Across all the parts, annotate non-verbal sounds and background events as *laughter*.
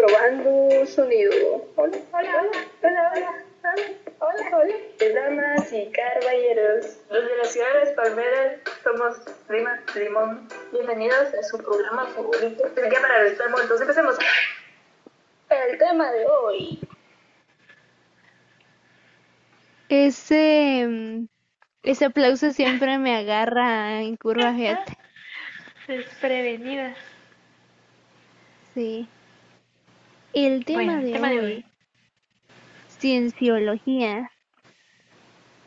probando sonido. Hola, hola, hola, hola, hola. Hola, hola, damas y caballeros. Los de la ciudad de las Palmeras somos Prima Limón. Bienvenidos a su programa favorito. Parar el tiempo, entonces empecemos. El tema de hoy. Ese, ese aplauso siempre me agarra en curva, *laughs* fíjate. Desprevenida. Sí. El tema, Bueno, de, tema hoy, de hoy. Cienciología.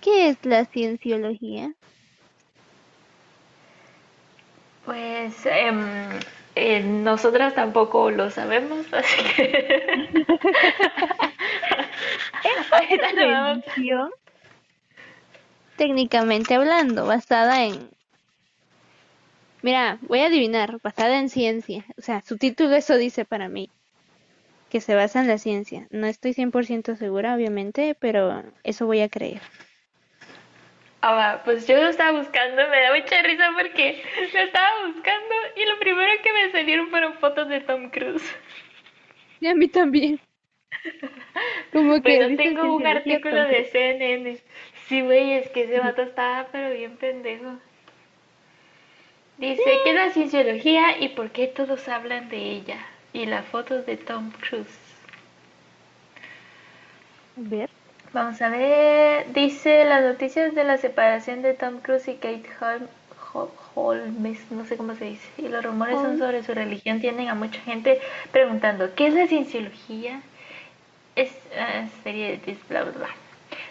¿Qué es la cienciología? Pues em, eh, nosotras tampoco lo sabemos, *laughs* así que *laughs* vamos- Religión, técnicamente hablando, basada en... Mira, voy a adivinar, basada en ciencia. O sea, su título eso dice para mí, que se basa en la ciencia. No estoy 100% segura, obviamente, pero eso voy a creer. Ah, pues yo lo estaba buscando, me da mucha risa porque lo estaba buscando y lo primero que me salieron fueron fotos de Tom Cruise. Y a mí también. Como que Pero dice tengo un artículo de CNN. Sí, güey, es que ese vato estaba pero bien pendejo. Dice, ¿qué es la cienciología y por qué todos hablan de ella? Y las fotos de Tom Cruise. Ver. Vamos a ver, dice las noticias de la separación de Tom Cruise y Kate Holm- Ho- Holmes, no sé cómo se dice, y los rumores son sobre su religión tienen a mucha gente preguntando, ¿qué es la cienciología? Es ah, serie de bla bla bla.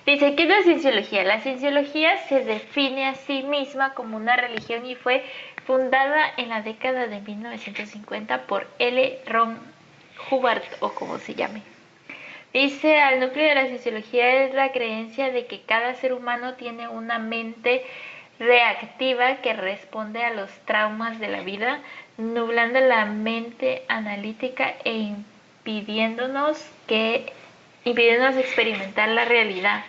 Dice, ¿qué es la cienciología? La cienciología se define a sí misma como una religión y fue fundada en la década de 1950 por L. Ron Hubbard o como se llame. Dice, al núcleo de la cienciología es la creencia de que cada ser humano tiene una mente reactiva que responde a los traumas de la vida, nublando la mente analítica e impidiéndonos que impidiéndonos experimentar la realidad.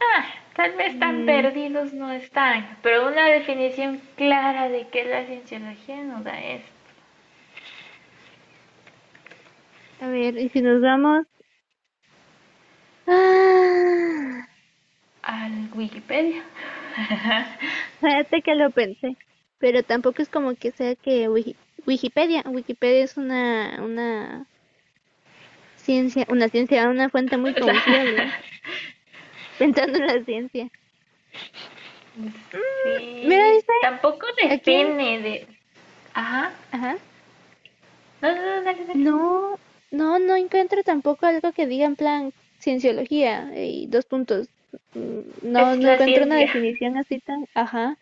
Ah, tal vez tan Mm. perdidos no están, pero una definición clara de qué es la cienciología nos da esto. A ver, y si nos vamos... Ah, Al Wikipedia. *laughs* fíjate que lo pensé, pero tampoco es como que sea que Wiki- Wikipedia, Wikipedia es una, una ciencia, una ciencia, una fuente muy *laughs* confiable. Pensando en la ciencia. Sí, mira, dice tampoco define de... Ajá. Ajá. No, no, no, dale, dale. No, no, no encuentro tampoco algo que diga en plan cienciología y dos puntos. Mm, No, Es no encuentro una definición así tan, ajá,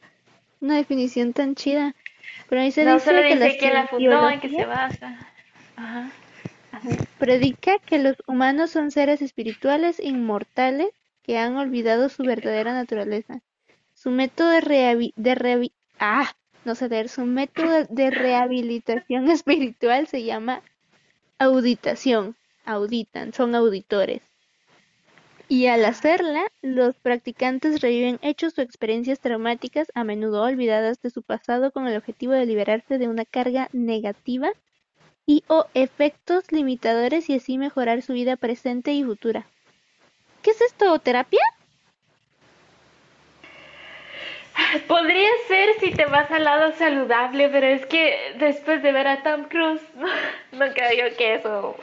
una definición tan chida. Pero ahí se No, dice solo que dice que la fundó, en que se cienciología basa. Ajá. predica que los humanos son seres espirituales inmortales que han olvidado su verdadera naturaleza. Su método de de ah, no su método de rehabilitación *laughs* espiritual se llama auditación. Auditan, son auditores. Y al hacerla, los practicantes reviven hechos o experiencias traumáticas, a menudo olvidadas de su pasado, con el objetivo de liberarse de una carga negativa y o efectos limitadores y así mejorar su vida presente y futura. ¿Qué es esto? ¿Terapia? Podría ser si te vas al lado saludable, pero es que después de ver a Tom Cruise, *laughs* no, no creo yo que eso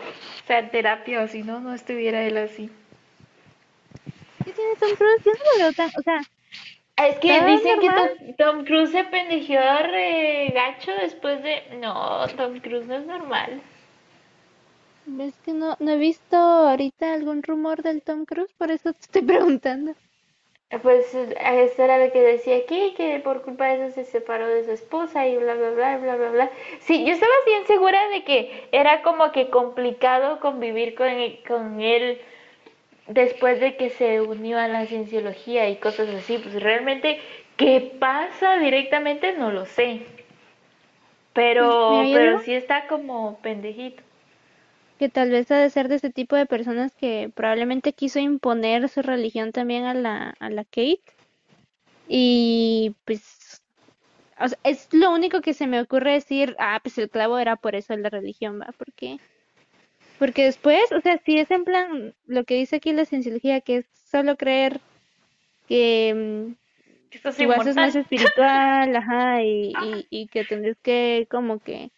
sea terapia o si no, no estuviera él así. ¿Qué tiene Tom Cruise? Yo no lo veo tan, o sea, Es que ¿Todo dicen que Tom Cruise se pendejeó re gacho después de... No, Tom Cruise no es normal. Es que no, no he visto ahorita algún rumor del Tom Cruise, por eso te estoy *laughs* preguntando. Pues eh, eso era lo que decía aquí, que por culpa de eso se separó de su esposa y bla, bla, bla, bla, bla, bla. Sí, yo estaba bien segura de que era como que complicado convivir con, e- con él después de que se unió a la cienciología y cosas así. Pues realmente, ¿qué pasa directamente? No lo sé. Pero, Pues, ¿me pero sí está como pendejito. Que tal vez ha de ser de ese tipo de personas que probablemente quiso imponer su religión también a la, a la Kate. Y pues, o sea, es lo único que se me ocurre decir, ah, pues el clavo era por eso la religión, va, porque Porque después, o sea, si es en plan lo que dice aquí la cienciología, que es solo creer que mm, tu base es más espiritual, *laughs* ajá, y, y, y que tendrías que como que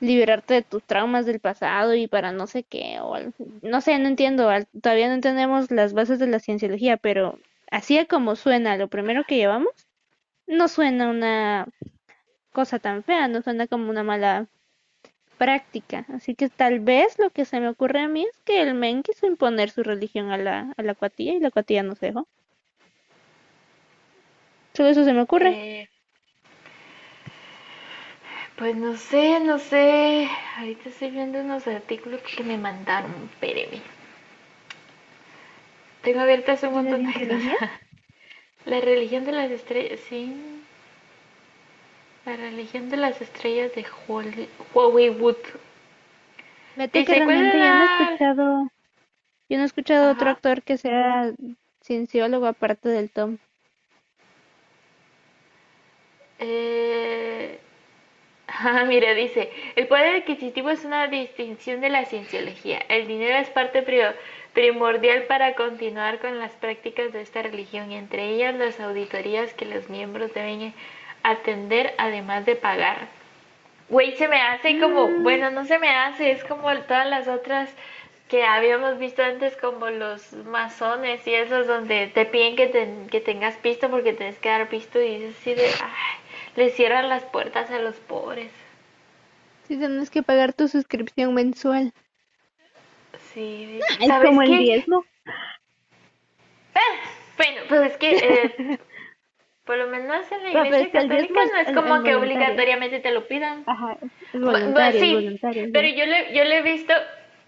liberarte de tus traumas del pasado y para no sé qué, o no sé, no entiendo, todavía no entendemos las bases de la cienciología, pero así como suena lo primero que llevamos, no suena una cosa tan fea, no suena como una mala práctica. Así que tal vez lo que se me ocurre a mí es que el men quiso imponer su religión a la, a la cuatilla y la cuatilla no se dejó. Solo eso se me ocurre. Eh, pues no sé, no sé. Ahorita estoy viendo unos artículos que me mandaron, espéreme. Tengo abiertas un ¿La montón de cosas. *laughs* La religión de las estrellas, sí. La religión de las estrellas de Hol- Hollywood. Fíjate que Dice, ¿cuál realmente es yo no he escuchado, yo no he escuchado otro actor que sea cienciólogo aparte del Tom. Eh, Ah, mira, dice, el poder adquisitivo es una distinción de la cienciología. El dinero es parte primordial para continuar con las prácticas de esta religión, y entre ellas las auditorías que los miembros deben atender además de pagar. Güey, se me hace como, bueno, no se me hace, es como todas las otras que habíamos visto antes, como los masones y esos donde te piden que, que tengas pisto porque tienes que dar pisto y dices así de, ay, le cierran las puertas a los pobres. Si tienes que pagar tu suscripción mensual. Sí, Es ¿sabes como el diezmo. Ah, Bueno, pues es que eh, *laughs* por lo menos en la iglesia es católica diezmo es- no es es- como es que obligatoriamente te lo pidan. Ajá, es voluntario, bueno, es sí, voluntario. sí. pero yo le, yo le he visto,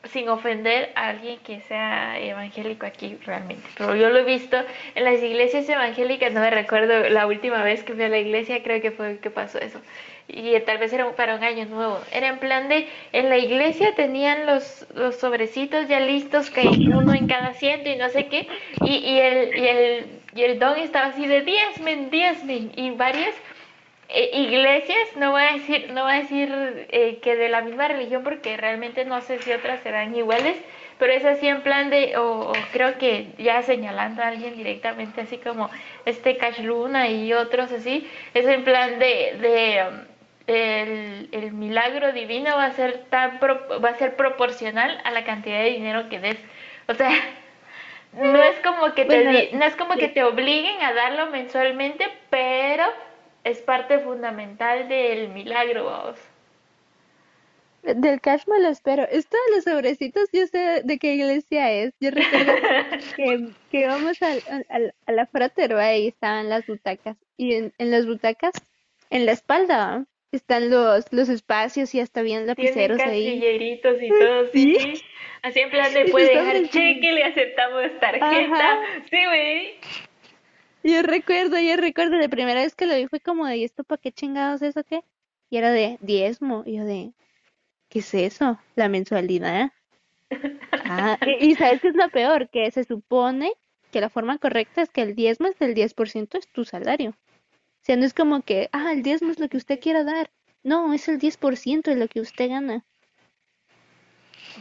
sin ofender a alguien que sea evangélico aquí realmente, pero yo lo he visto en las iglesias evangélicas, no me recuerdo la última vez que fui a la iglesia, creo que fue que pasó eso. Y tal vez era para un año nuevo. Era en plan de, en la iglesia tenían los, los sobrecitos ya listos, que uno en cada asiento y no sé qué, y, y, el, y, el, y el don estaba así de diezmen, diezmen, y varias eh, iglesias, no voy a decir, no voy a decir eh, que de la misma religión porque realmente no sé si otras serán iguales, pero es así en plan de, o, o creo que ya señalando a alguien directamente, así como este Cash Luna y otros así, es en plan de, de um, el, el milagro divino va a ser tan pro- va a ser proporcional a la cantidad de dinero que des. O sea, no es como que te Bueno, no es como que te obliguen a darlo mensualmente, pero es parte fundamental del milagro, vamos. Del cash me lo espero. Esto de los sobrecitos, yo sé de qué iglesia es. Yo recuerdo *laughs* que, que íbamos al- al- al- a la fraterva y estaban las butacas. Y en, en las butacas, en la espalda, están los, los espacios y hasta bien Tienen lapiceros ahí. casilleritos y todo, sí, Sí. sí. Así en plan de *laughs* Eso puede dejar cheque, le aceptamos tarjeta. Ajá. Sí, güey. Yo recuerdo, yo recuerdo, de primera vez que lo vi fue como de, ¿y esto para qué chingados es o qué? Y era de diezmo. Y yo de, ¿qué es eso? La mensualidad. Ah, y, *laughs* y ¿sabes qué es lo peor? Que se supone que la forma correcta es que el diezmo es del 10% es tu salario. O sea, no es como que, ah, el diezmo es lo que usted quiera dar. No, es el 10% de lo que usted gana.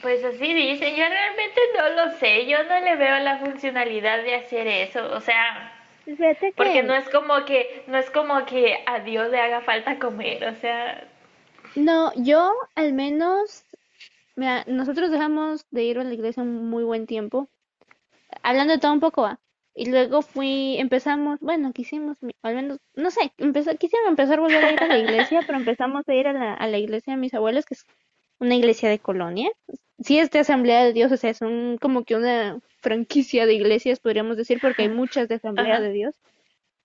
Pues así dicen, yo realmente no lo sé, yo no le veo la funcionalidad de hacer eso, o sea, Fíjate porque que- no es como que, no es como que a Dios le haga falta comer, o sea, No, yo al menos, mira, nosotros dejamos de ir a la iglesia un muy buen tiempo, hablando de todo un poco, ¿va? Y luego fui, empezamos, bueno, quisimos, al menos, no sé, empezó, quisimos empezar a volver a ir a la iglesia, *laughs* pero empezamos a ir a la, a la iglesia de mis abuelos, que es una iglesia de colonia. Sí es de Asamblea de Dios, o sea, son como que una franquicia de iglesias, podríamos decir, porque hay muchas de Asamblea Ajá. de Dios.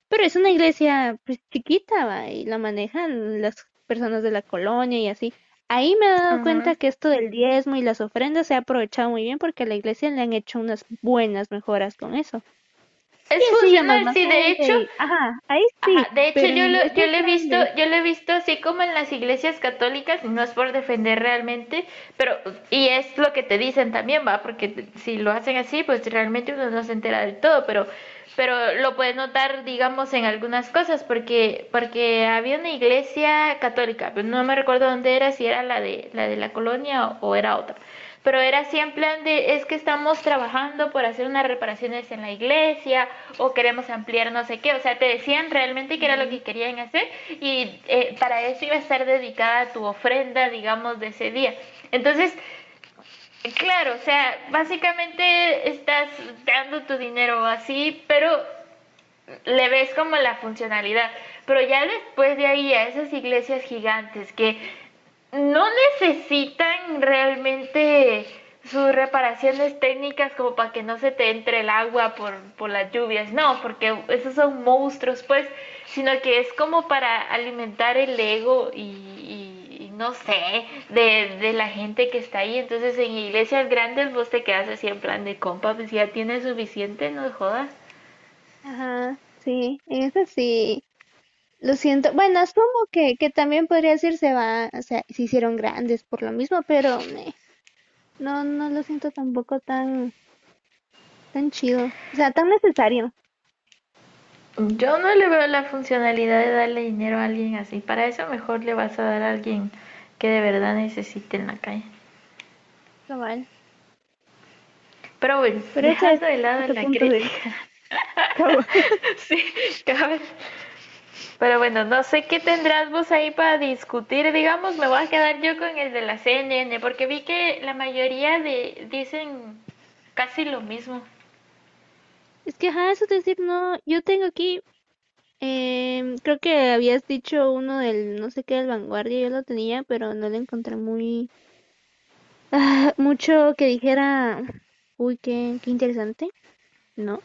Pero es una iglesia pues, chiquita, ¿va? Y la manejan las personas de la colonia y así. Ahí me he dado cuenta que esto del diezmo y las ofrendas se ha aprovechado muy bien porque a la iglesia le han hecho unas buenas mejoras con eso. Es llamas funcional, sí, de hecho, ajá, ahí sí. Ajá, de hecho yo lo, yo lo he visto, yo lo he visto así como en las iglesias católicas, no es por defender realmente, pero y es lo que te dicen también, va, porque si lo hacen así, pues realmente uno no se entera del todo, pero pero lo puedes notar, digamos, en algunas cosas, porque porque había una iglesia católica, pero no me recuerdo dónde era, si era la de la de la colonia o, o era otra. Pero era así en plan de, es que estamos trabajando por hacer unas reparaciones en la iglesia o queremos ampliar no sé qué, o sea, te decían realmente que era lo que querían hacer y eh, para eso iba a estar dedicada tu ofrenda, digamos, de ese día. Entonces, claro, o sea, básicamente estás dando tu dinero así, pero le ves como la funcionalidad. Pero ya después de ahí a esas iglesias gigantes que no necesitan realmente sus reparaciones técnicas como para que no se te entre el agua por, por las lluvias, no, porque esos son monstruos, pues, sino que es como para alimentar el ego y, no sé, de, de, la gente que está ahí. Entonces en iglesias grandes vos te quedas así en plan de compa, pues ya tienes suficiente, no jodas. Ajá, sí, eso sí. Lo siento. Bueno, asumo que, que también podría decir se va, o sea, se hicieron grandes por lo mismo, pero no, no lo siento tampoco tan, tan chido. O sea, tan necesario. Yo no le veo la funcionalidad de darle dinero a alguien así. Para eso mejor le vas a dar a alguien que de verdad necesite en la calle. Cabal. Pero bueno, Pero dejando es de lado la punto de crítica. *laughs* sí, cabal. Pero bueno, no sé qué tendrás vos ahí para discutir, digamos, me voy a quedar yo con el de la CNN, porque vi que la mayoría de dicen casi lo mismo. Es que, ajá, eso es decir, no, yo tengo aquí, em, creo que habías dicho uno del, no sé qué, del Vanguardia, yo lo tenía, pero no le encontré muy, ah, mucho que dijera, uy, qué, qué interesante, ¿no?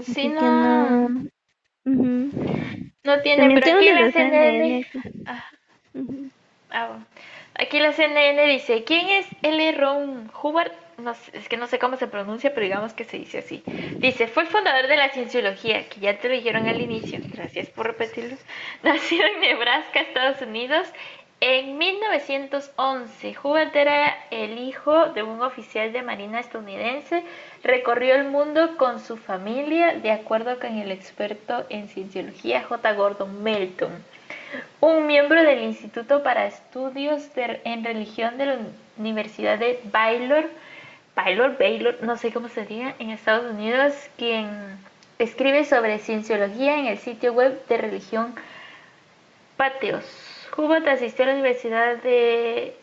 Sí, no, no, tiene, También pero aquí la CNN ah, ah, bueno. aquí la CNN dice, ¿quién es L. Ron Hubbard? No sé, es que no sé cómo se pronuncia, pero digamos que se dice así. Dice, fue el fundador de la cienciología, que ya te lo dijeron al inicio, gracias por repetirlo. *laughs* Nacido en Nebraska, Estados Unidos, en 1911. Hubbard era el hijo de un oficial de marina estadounidense. Recorrió el mundo con su familia, de acuerdo con el experto en cienciología J. Gordon Melton un miembro del Instituto para Estudios de- en Religión de la Universidad de Baylor, Baylor, Baylor, no sé cómo se diga, en Estados Unidos, quien escribe sobre cienciología en el sitio web de religión Pateos. Hubbard asistió a la Universidad de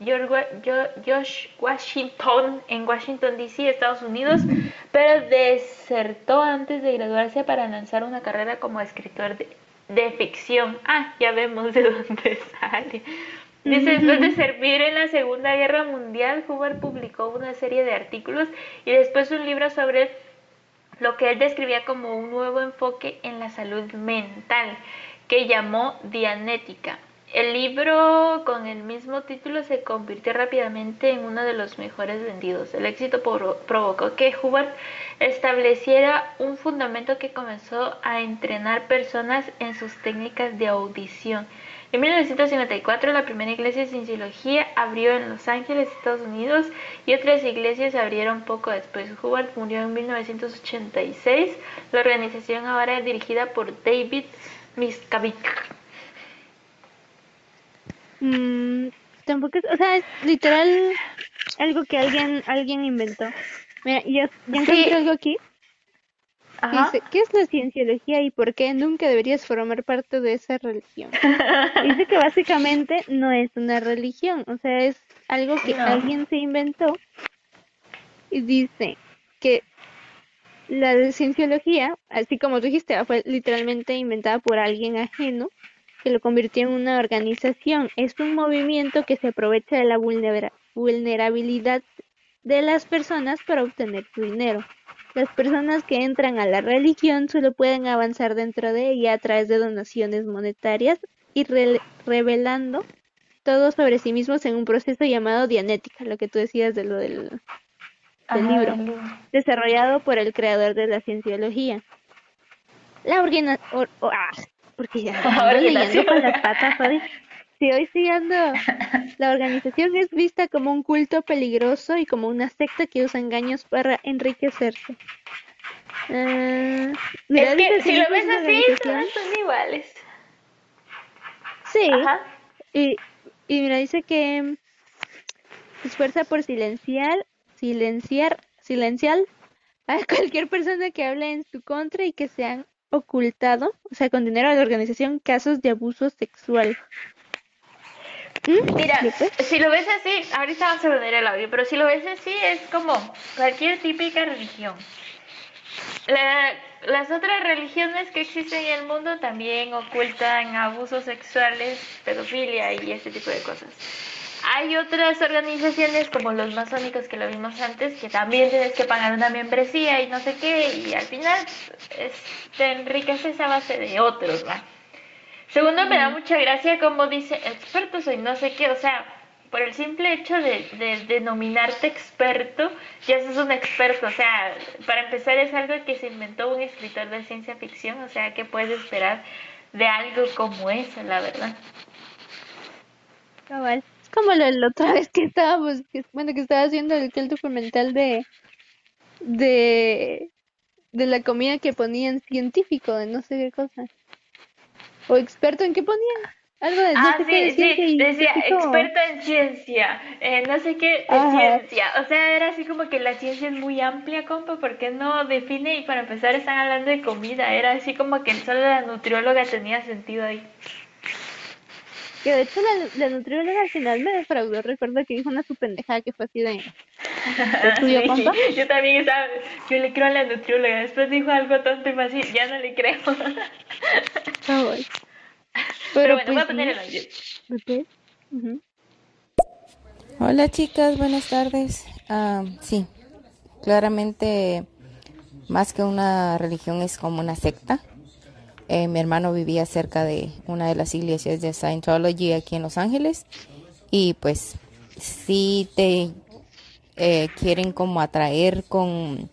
George Washington en Washington, D.C., Estados Unidos, *laughs* pero desertó antes de graduarse para lanzar una carrera como escritor de, de ficción. Ah, ya vemos de *laughs* dónde sale. Dice, después de *laughs* servir en la Segunda Guerra Mundial, Hubbard publicó una serie de artículos y después un libro sobre lo que él describía como un nuevo enfoque en la salud mental, que llamó Dianética. El libro con el mismo título se convirtió rápidamente en uno de los mejores vendidos. El éxito provocó que Hubbard estableciera un fundamento que comenzó a entrenar personas en sus técnicas de audición. En 1954 la primera iglesia de cienciología abrió en Los Ángeles, Estados Unidos, y otras iglesias abrieron poco después. Hubbard murió en 1986. La organización ahora es dirigida por David Miscavige. Mm, tampoco es, o sea, es literal algo que alguien, alguien inventó. Mira, yo Sí. encontré algo aquí Ajá. dice, ¿qué es la cienciología y por qué nunca deberías formar parte de esa religión? *laughs* Dice que básicamente no es una religión, o sea, es algo que No. alguien se inventó y dice que la cienciología, así como tú dijiste, fue literalmente inventada por alguien ajeno que lo convirtió en una organización. Es un movimiento que se aprovecha de la vulnera- vulnerabilidad de las personas para obtener su dinero. Las personas que entran a la religión solo pueden avanzar dentro de ella a través de donaciones monetarias y revelando todo sobre sí mismos en un proceso llamado dianética, lo que tú decías de lo del, del Ajá, libro desarrollado por el creador de la cienciología. La organa... or- ah, porque ya *laughs* ando leyendo con las patas hoy. Sí, hoy sí ando. *laughs* La organización es vista como un culto peligroso y como una secta que usa engaños para enriquecerse. Ah, mira, Es que si lo ves así, todas son iguales. Sí, Ajá. y, y mira, dice que se esfuerza por silenciar, silenciar, silenciar a *laughs* cualquier persona que hable en su contra y que se han ocultado, o sea, con dinero a la organización, casos de abuso sexual. ¿Mm? Mira, si lo ves así, ahorita vamos a poner el audio, pero si lo ves así es como cualquier típica religión. La- las otras religiones que existen en el mundo también ocultan abusos sexuales, pedofilia y ese tipo de cosas. Hay otras organizaciones como los masónicos que lo vimos antes, que también tienes que pagar una membresía y no sé qué, y al final es- te enriqueces a base de otros, ¿va? Segundo, me da mucha gracia como dice experto soy no sé qué, o sea, por el simple hecho de, de denominarte experto, ya sos un experto, o sea, para empezar es algo que se inventó un escritor de ciencia ficción, o sea, ¿qué puedes esperar de algo como eso, la verdad? Cabal. Como la, la otra vez que estábamos, que, bueno, que estaba haciendo el, el documental de, de, de la comida que ponían científico, de no sé qué cosa. O experto en qué ponían. Algo de Ah, de sí, ciencia sí, decía científico. experto en ciencia, eh, no sé qué de Ajá. ciencia, o sea, era así como que la ciencia es muy amplia, compa, porque no define y para empezar están hablando de comida, era así como que solo la nutrióloga tenía sentido ahí. Que de hecho la, la nutrióloga al final me defraudó. Recuerdo que dijo una su pendejada que fue así de... *laughs* ¿Es tuyo, Sí, compa? yo también estaba, yo le creo a la nutrióloga, después dijo algo tonto y más así, ya no le creo. *laughs* Cabal. Pero, Pero, bueno, voy a pues poner el audio. ¿ves? Ujú. Hola chicas, buenas tardes. Ah, sí, claramente más que una religión es como una secta. Eh, mi hermano vivía cerca de una de las iglesias de Scientology aquí en Los Ángeles. Y pues sí te eh, quieren como atraer con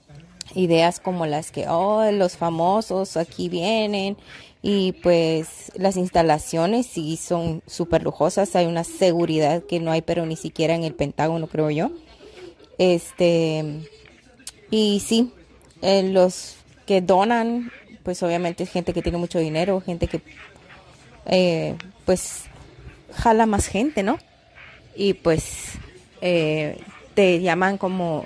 ideas como las que, oh, los famosos aquí vienen y pues las instalaciones sí son súper lujosas, hay una seguridad que no hay pero ni siquiera en el Pentágono creo yo. Este, y sí, eh, los que donan, pues obviamente es gente que tiene mucho dinero, gente que eh, pues jala más gente, ¿no? Y pues eh, te llaman como,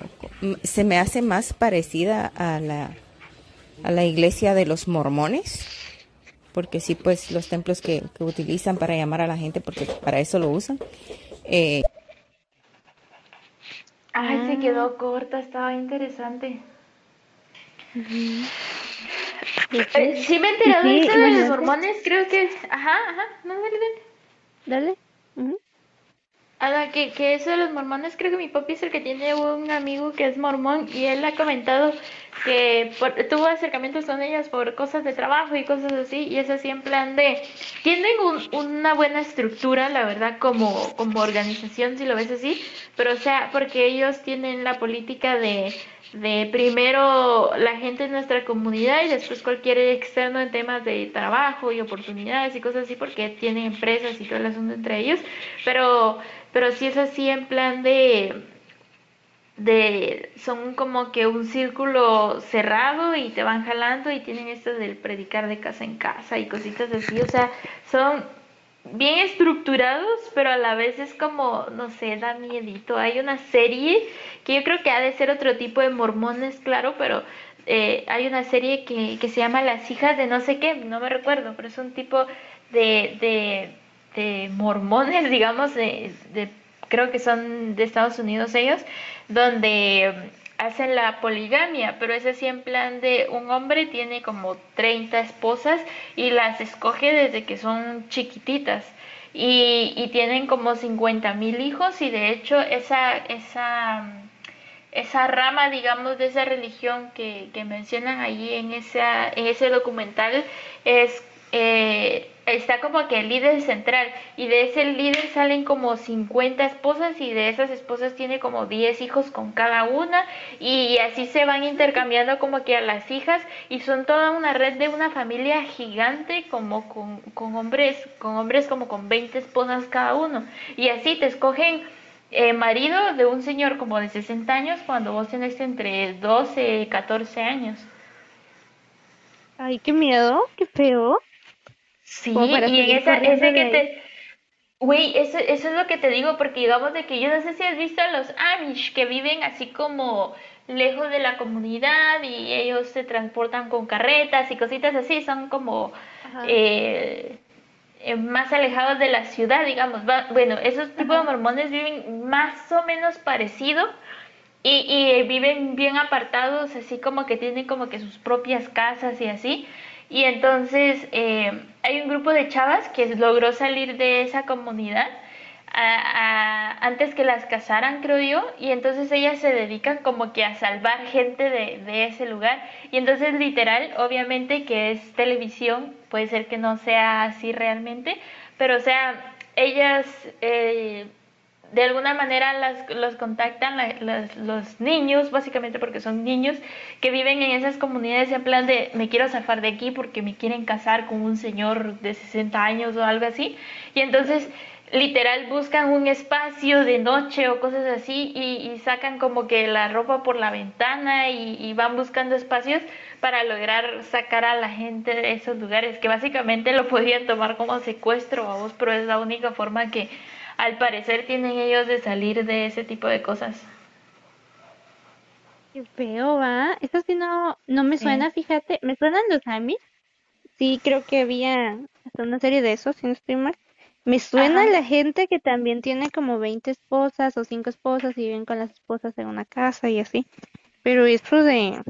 se me hace más parecida a la, a la iglesia de los mormones, porque sí, pues los templos que, que utilizan para llamar a la gente, porque para eso lo usan. Eh, Ay, se quedó corta, estaba interesante. Sí me he enterado Sí, de eso de bueno, los es que- mormones, creo que. Ajá, ajá, no, dale, dale. Dale. Ah, que, que eso de los mormones, creo que mi papi es el que tiene un amigo que es mormón y él ha comentado que por- tuvo acercamientos con ellas por cosas de trabajo y cosas así, y es así en plan de, tienen un- una buena estructura, la verdad, como, como organización, si lo ves así, pero o sea, porque ellos tienen la política de, de primero la gente de nuestra comunidad y después cualquier externo en temas de trabajo y oportunidades y cosas así, porque tienen empresas y todo el asunto entre ellos, pero, pero sí es así en plan de de son como que un círculo cerrado y te van jalando y tienen esto del predicar de casa en casa y cositas así, o sea, son bien estructurados, pero a la vez es como, no sé, da miedito. Hay una serie que yo creo que ha de ser otro tipo de mormones, claro, pero eh, hay una serie que, que se llama Las hijas de no sé qué, no me recuerdo, pero es un tipo de, de, de mormones, *laughs* digamos, de, de creo que son de Estados Unidos ellos, donde hacen la poligamia, pero es así en plan de un hombre tiene como 30 esposas y las escoge desde que son chiquititas. Y, tienen como 50 mil hijos y de hecho esa, esa, esa rama, digamos, de esa religión que, que mencionan allí en, esa, en ese documental es eh, está como que el líder central y de ese líder salen como 50 esposas y de esas esposas tiene como 10 hijos con cada una y así se van intercambiando como que a las hijas y son toda una red de una familia gigante como con, con hombres con hombres como con 20 esposas cada uno y así te escogen eh, marido de un señor como de 60 años cuando vos tenés entre 12 y 14 años. Ay, qué miedo, qué feo. Sí, Como para y en esa, ese que te, Güey, eso, eso es lo que te digo, porque digamos de que yo no sé si has visto a los Amish que viven así como lejos de la comunidad y ellos se transportan con carretas y cositas así, son como eh, eh, más alejados de la ciudad, digamos. bueno, esos tipos de mormones viven más o menos parecido y, y viven bien apartados, así como que tienen como que sus propias casas y así. Y entonces eh, hay un grupo de chavas que logró salir de esa comunidad antes que las casaran, creo yo, y entonces ellas se dedican como que a salvar gente de, de, ese lugar. Y entonces literal, obviamente que es televisión, puede ser que no sea así realmente, pero o sea, ellas eh, de alguna manera las, los contactan los niños, básicamente porque son niños que viven en esas comunidades en plan de me quiero zafar de aquí porque me quieren casar con un señor de 60 años o algo así. Y entonces literal buscan un espacio de noche o cosas así y, sacan como que la ropa por la ventana y, y, van buscando espacios para lograr sacar a la gente de esos lugares que básicamente lo podían tomar como secuestro a vos, pero es la única forma que al parecer tienen ellos de salir de ese tipo de cosas. Qué feo, ¿va? Eso sí no, no me suena, fíjate. ¿Me suenan los Amis? Sí, creo que había hasta una serie de esos, si no estoy mal. Me suena la gente que también tiene como 20 esposas o 5 esposas y viven con las esposas en una casa y así. Pero eso de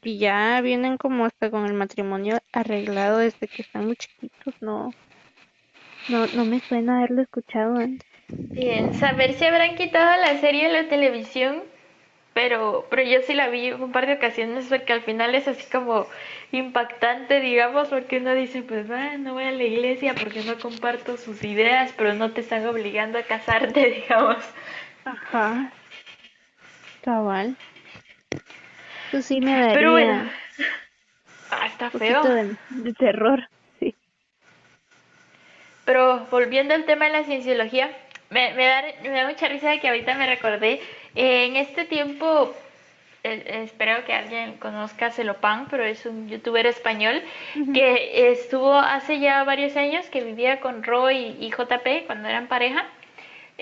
que ya vienen como hasta con el matrimonio arreglado desde que están muy chiquitos, no, no, no me suena haberlo escuchado antes. Bien, saber si habrán quitado la serie de la televisión, pero, pero yo sí la vi un par de ocasiones porque al final es así como impactante, digamos, porque uno dice, pues va, no voy a la iglesia porque no comparto sus ideas, pero no te están obligando a casarte, *laughs* digamos. Ajá. Cabal. Pues sí me daría... Pero bueno. Ah, está feo. de terror. Pero volviendo al tema de la cienciología, me, me, da, me da mucha risa de que ahorita me recordé. Eh, en este tiempo, eh, espero que alguien conozca a Celopan, pero es un youtuber español que estuvo hace ya varios años que vivía con Roy y JP cuando eran pareja.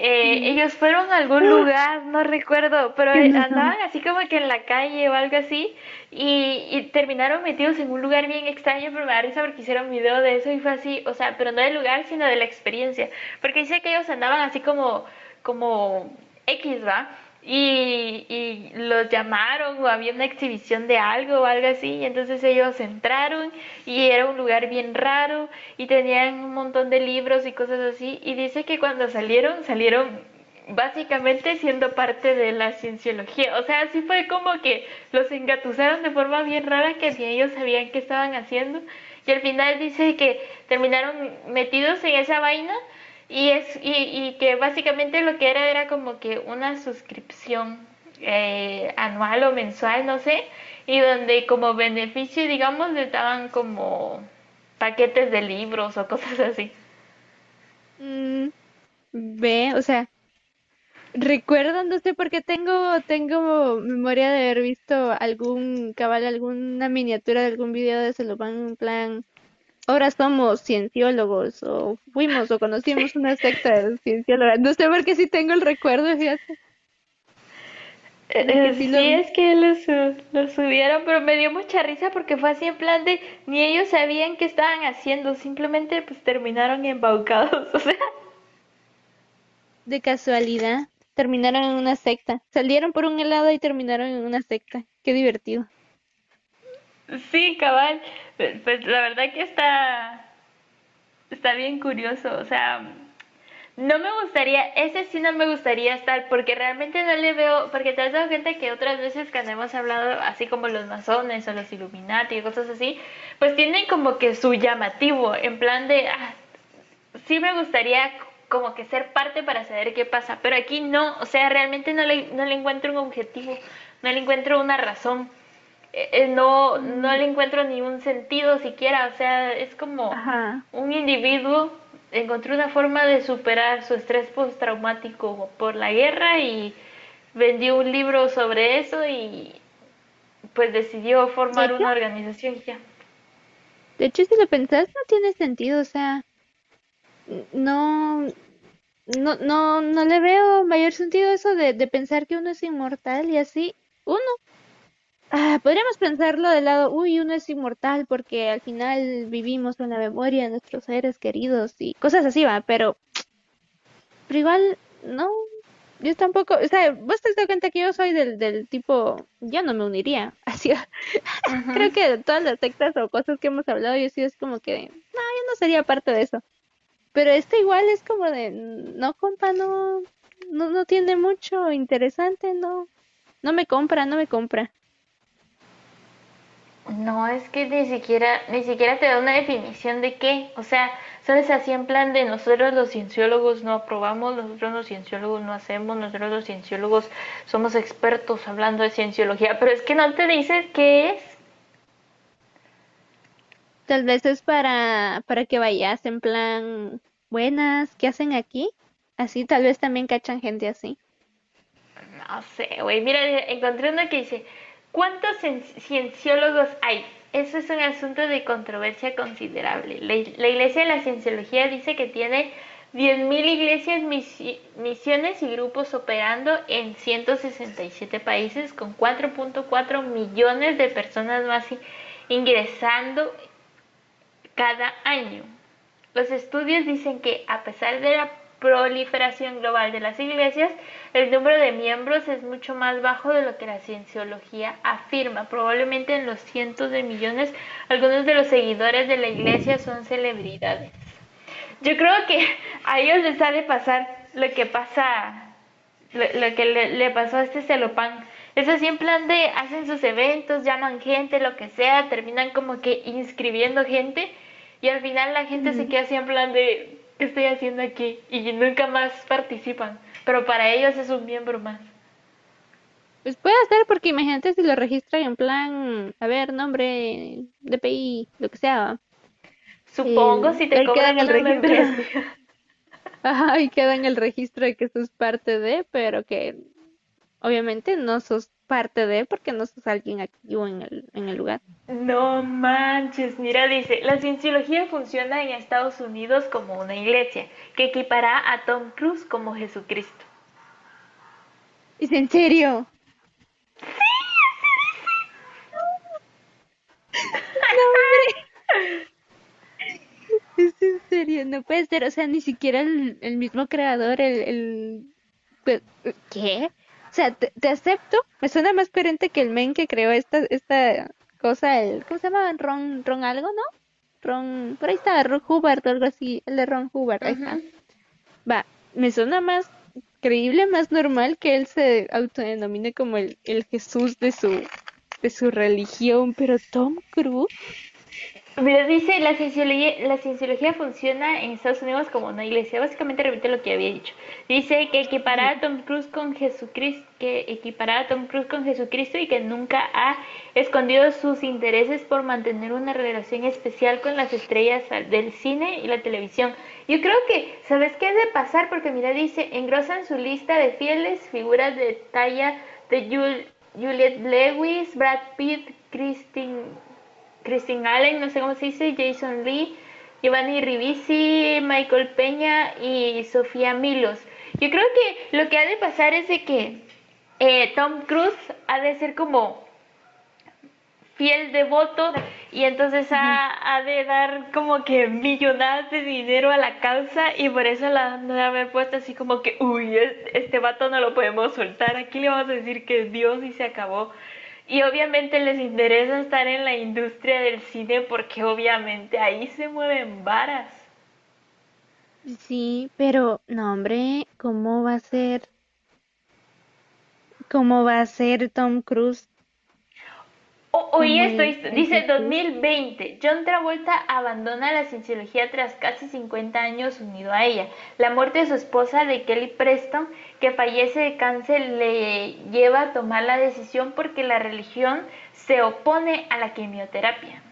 Eh, ellos fueron a algún ah. lugar, no recuerdo, pero andaban así como que en la calle o algo así y, terminaron metidos en un lugar bien extraño, pero me da risa porque hicieron video de eso y fue así, o sea, pero no del lugar, sino de la experiencia, porque dice que ellos andaban así como, como X, ¿va? Y, los llamaron o había una exhibición de algo o algo así, y entonces ellos entraron y era un lugar bien raro y tenían un montón de libros y cosas así, y dice que cuando salieron, salieron básicamente siendo parte de la cienciología, o sea, así fue como que los engatusaron de forma bien rara que ni ellos sabían qué estaban haciendo, y al final dice que terminaron metidos en esa vaina y, es, y, y que básicamente lo que era era como que una suscripción eh, anual o mensual, no sé, y donde como beneficio, digamos, les daban como paquetes de libros o cosas así. Mm, ve, o sea, recuerdo, no sé por qué tengo, tengo memoria de haber visto algún cabal, alguna miniatura de algún video de Celopan en plan ahora somos cienciólogos o fuimos o conocimos una secta de cienciólogos. No sé por qué sí tengo el recuerdo, fíjate. Eh, sí, es que lo, subieron, pero me dio mucha risa porque fue así en plan de ni ellos sabían qué estaban haciendo, simplemente pues terminaron embaucados, *laughs* o sea. De casualidad, terminaron en una secta. Salieron por un helado y terminaron en una secta. Qué divertido. *laughs* Sí, cabal. Pues, la verdad que está, está bien curioso. O sea, no me gustaría, ese sí no me gustaría estar, porque realmente no le veo, porque te has dado cuenta que otras veces cuando hemos hablado, así como los masones o los Illuminati y cosas así, pues tienen como que su llamativo, en plan de, ah, sí me gustaría como que ser parte para saber qué pasa, pero aquí no, o sea, realmente no le, no le encuentro un objetivo, no le encuentro una razón. Eh, eh, no, no le encuentro ni un sentido siquiera, o sea, es como un individuo encontró una forma de superar su estrés postraumático por la guerra y vendió un libro sobre eso y pues decidió formar una organización ya. De hecho, si lo pensás, no tiene sentido, o sea, no, no, no, no le veo mayor sentido eso de, de pensar que uno es inmortal y así. Uno, ah, podríamos pensarlo del lado, uy, uno es inmortal porque al final vivimos con la memoria de nuestros seres queridos y cosas así, va, pero, pero igual, no, yo tampoco, o sea, vos te das cuenta que yo soy del, del tipo, yo no me uniría, *laughs* así, creo que todas las sectas o cosas que hemos hablado, yo sí es como que, no, yo no sería parte de eso. Pero este igual es como de, no, compa, no, no, no tiene mucho interesante, no, no me compra, no me compra. No, es que ni siquiera, ni siquiera te da una definición de qué. O sea, solo es así en plan de nosotros los cienciólogos no aprobamos, nosotros los cienciólogos no hacemos, nosotros los cienciólogos somos expertos hablando de cienciología, pero es que no te dices qué es. Tal vez es para, para que vayas en plan, buenas, ¿qué hacen aquí? Así tal vez también cachan gente así. No sé, güey. Mira, encontré uno que dice, ¿cuántos cien- cienciólogos hay? Eso es un asunto de controversia considerable. La, Iglesia de la Cienciología dice que tiene 10.000 iglesias, misi- misiones y grupos operando en 167 países con 4.4 millones de personas más ingresando cada año. Los estudios dicen que a pesar de la proliferación global de las iglesias, el número de miembros es mucho más bajo de lo que la cienciología afirma. Probablemente en los cientos de millones, algunos de los seguidores de la iglesia son celebridades. Yo creo que a ellos les ha de pasar lo que pasa, lo, lo que le, le pasó a este celopán. Es así en plan de hacen sus eventos, llaman gente, lo que sea, terminan como que inscribiendo gente y al final la gente se queda así en plan de ¿qué estoy haciendo aquí? Y nunca más participan. Pero para ellos es un miembro más. Pues puede ser porque imagínate si lo registran en plan, a ver, nombre, DPI, lo que sea. Supongo Eh, si te cobran el registro. *laughs* *laughs* Ajá, y queda en el registro de que sos parte de, pero que obviamente no sos parte de porque no sos alguien activo en el, en el lugar. No manches, mira, dice, la cienciología funciona en Estados Unidos como una iglesia, que equipará a Tom Cruise como Jesucristo. ¿Es en serio? No, hombre. *laughs* Es en serio, no puede ser, o sea, ni siquiera el, el mismo creador, el, el... ¿Qué? O sea, te, te acepto, me suena más coherente que el men que creó esta, esta cosa, el, ¿cómo se llama? Ron, Ron algo, ¿no? Ron, por ahí está, Ron Hubbard o algo así, el de Ron Hubbard, ahí está. Va, me suena más creíble, más normal que él se autodenomine como el, el Jesús de su, de su religión, pero Tom Cruise, Mira, dice, la cienciología, la cienciología funciona en Estados Unidos como una iglesia. Básicamente repite lo que había dicho. Dice que equipará a Tom Cruise con Jesucristo, que equipará a Tom Cruise con Jesucristo y que nunca ha escondido sus intereses por mantener una relación especial con las estrellas del cine y la televisión. Yo creo que, ¿sabes qué ha de pasar? Porque mira, dice, engrosan su lista de fieles figuras de talla de Jul- Juliette Lewis, Brad Pitt, Christine Christine Allen, no sé cómo se dice, Jason Lee, Giovanni Ribisi, Michael Peña y Sofía Milos. Yo creo que lo que ha de pasar es de que eh, Tom Cruise ha de ser como fiel devoto y entonces ha, ha de dar como que millonadas de dinero a la causa y por eso la han de haber puesto así como que, uy, es- este vato no lo podemos soltar, aquí le vamos a decir que es Dios y se acabó. Y obviamente les interesa estar en la industria del cine porque obviamente ahí se mueven varas. sí, pero no, hombre, ¿cómo va a ser? ¿Cómo va a ser Tom Cruise? O- oí esto, el- dice- el dice Jesús. 2020, John Travolta abandona la cienciología tras casi 50 años unido a ella. La muerte de su esposa, de Kelly Preston, que fallece de cáncer, le lleva a tomar la decisión porque la religión se opone a la quimioterapia.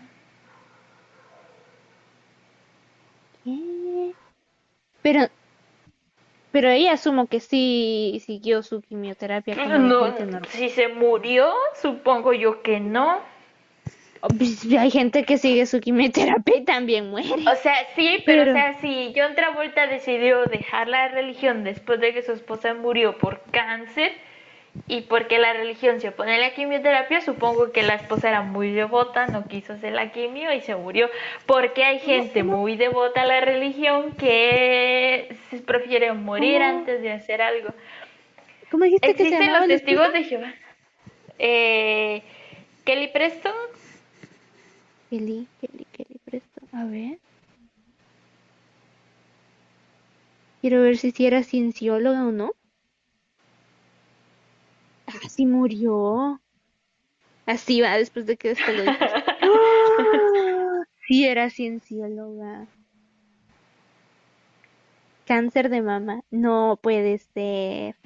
Pero, pero ella asumo que sí siguió su quimioterapia como No, si se murió, supongo yo que no. Pues, hay gente que sigue su quimioterapia y también muere. O sea, sí, pero, Pero- o sea, si John Travolta decidió dejar la religión después de que su esposa murió por cáncer y porque la religión se opone a la quimioterapia, supongo que la esposa era muy devota, no quiso hacer la quimio y se murió. Porque hay gente muy devota a la religión que se prefiere morir ¿Cómo? antes de hacer algo. ¿Cómo dijiste que se los testigos de Jehová. Eh, Kelly Preston, Kelly, Kelly, Kelly Presto. A ver. Quiero ver si era ciencióloga o no. Ah, sí murió. Así va después de que esto lo. *laughs* ¡Ah! Sí era ciencióloga. Cáncer de mama. No puede ser.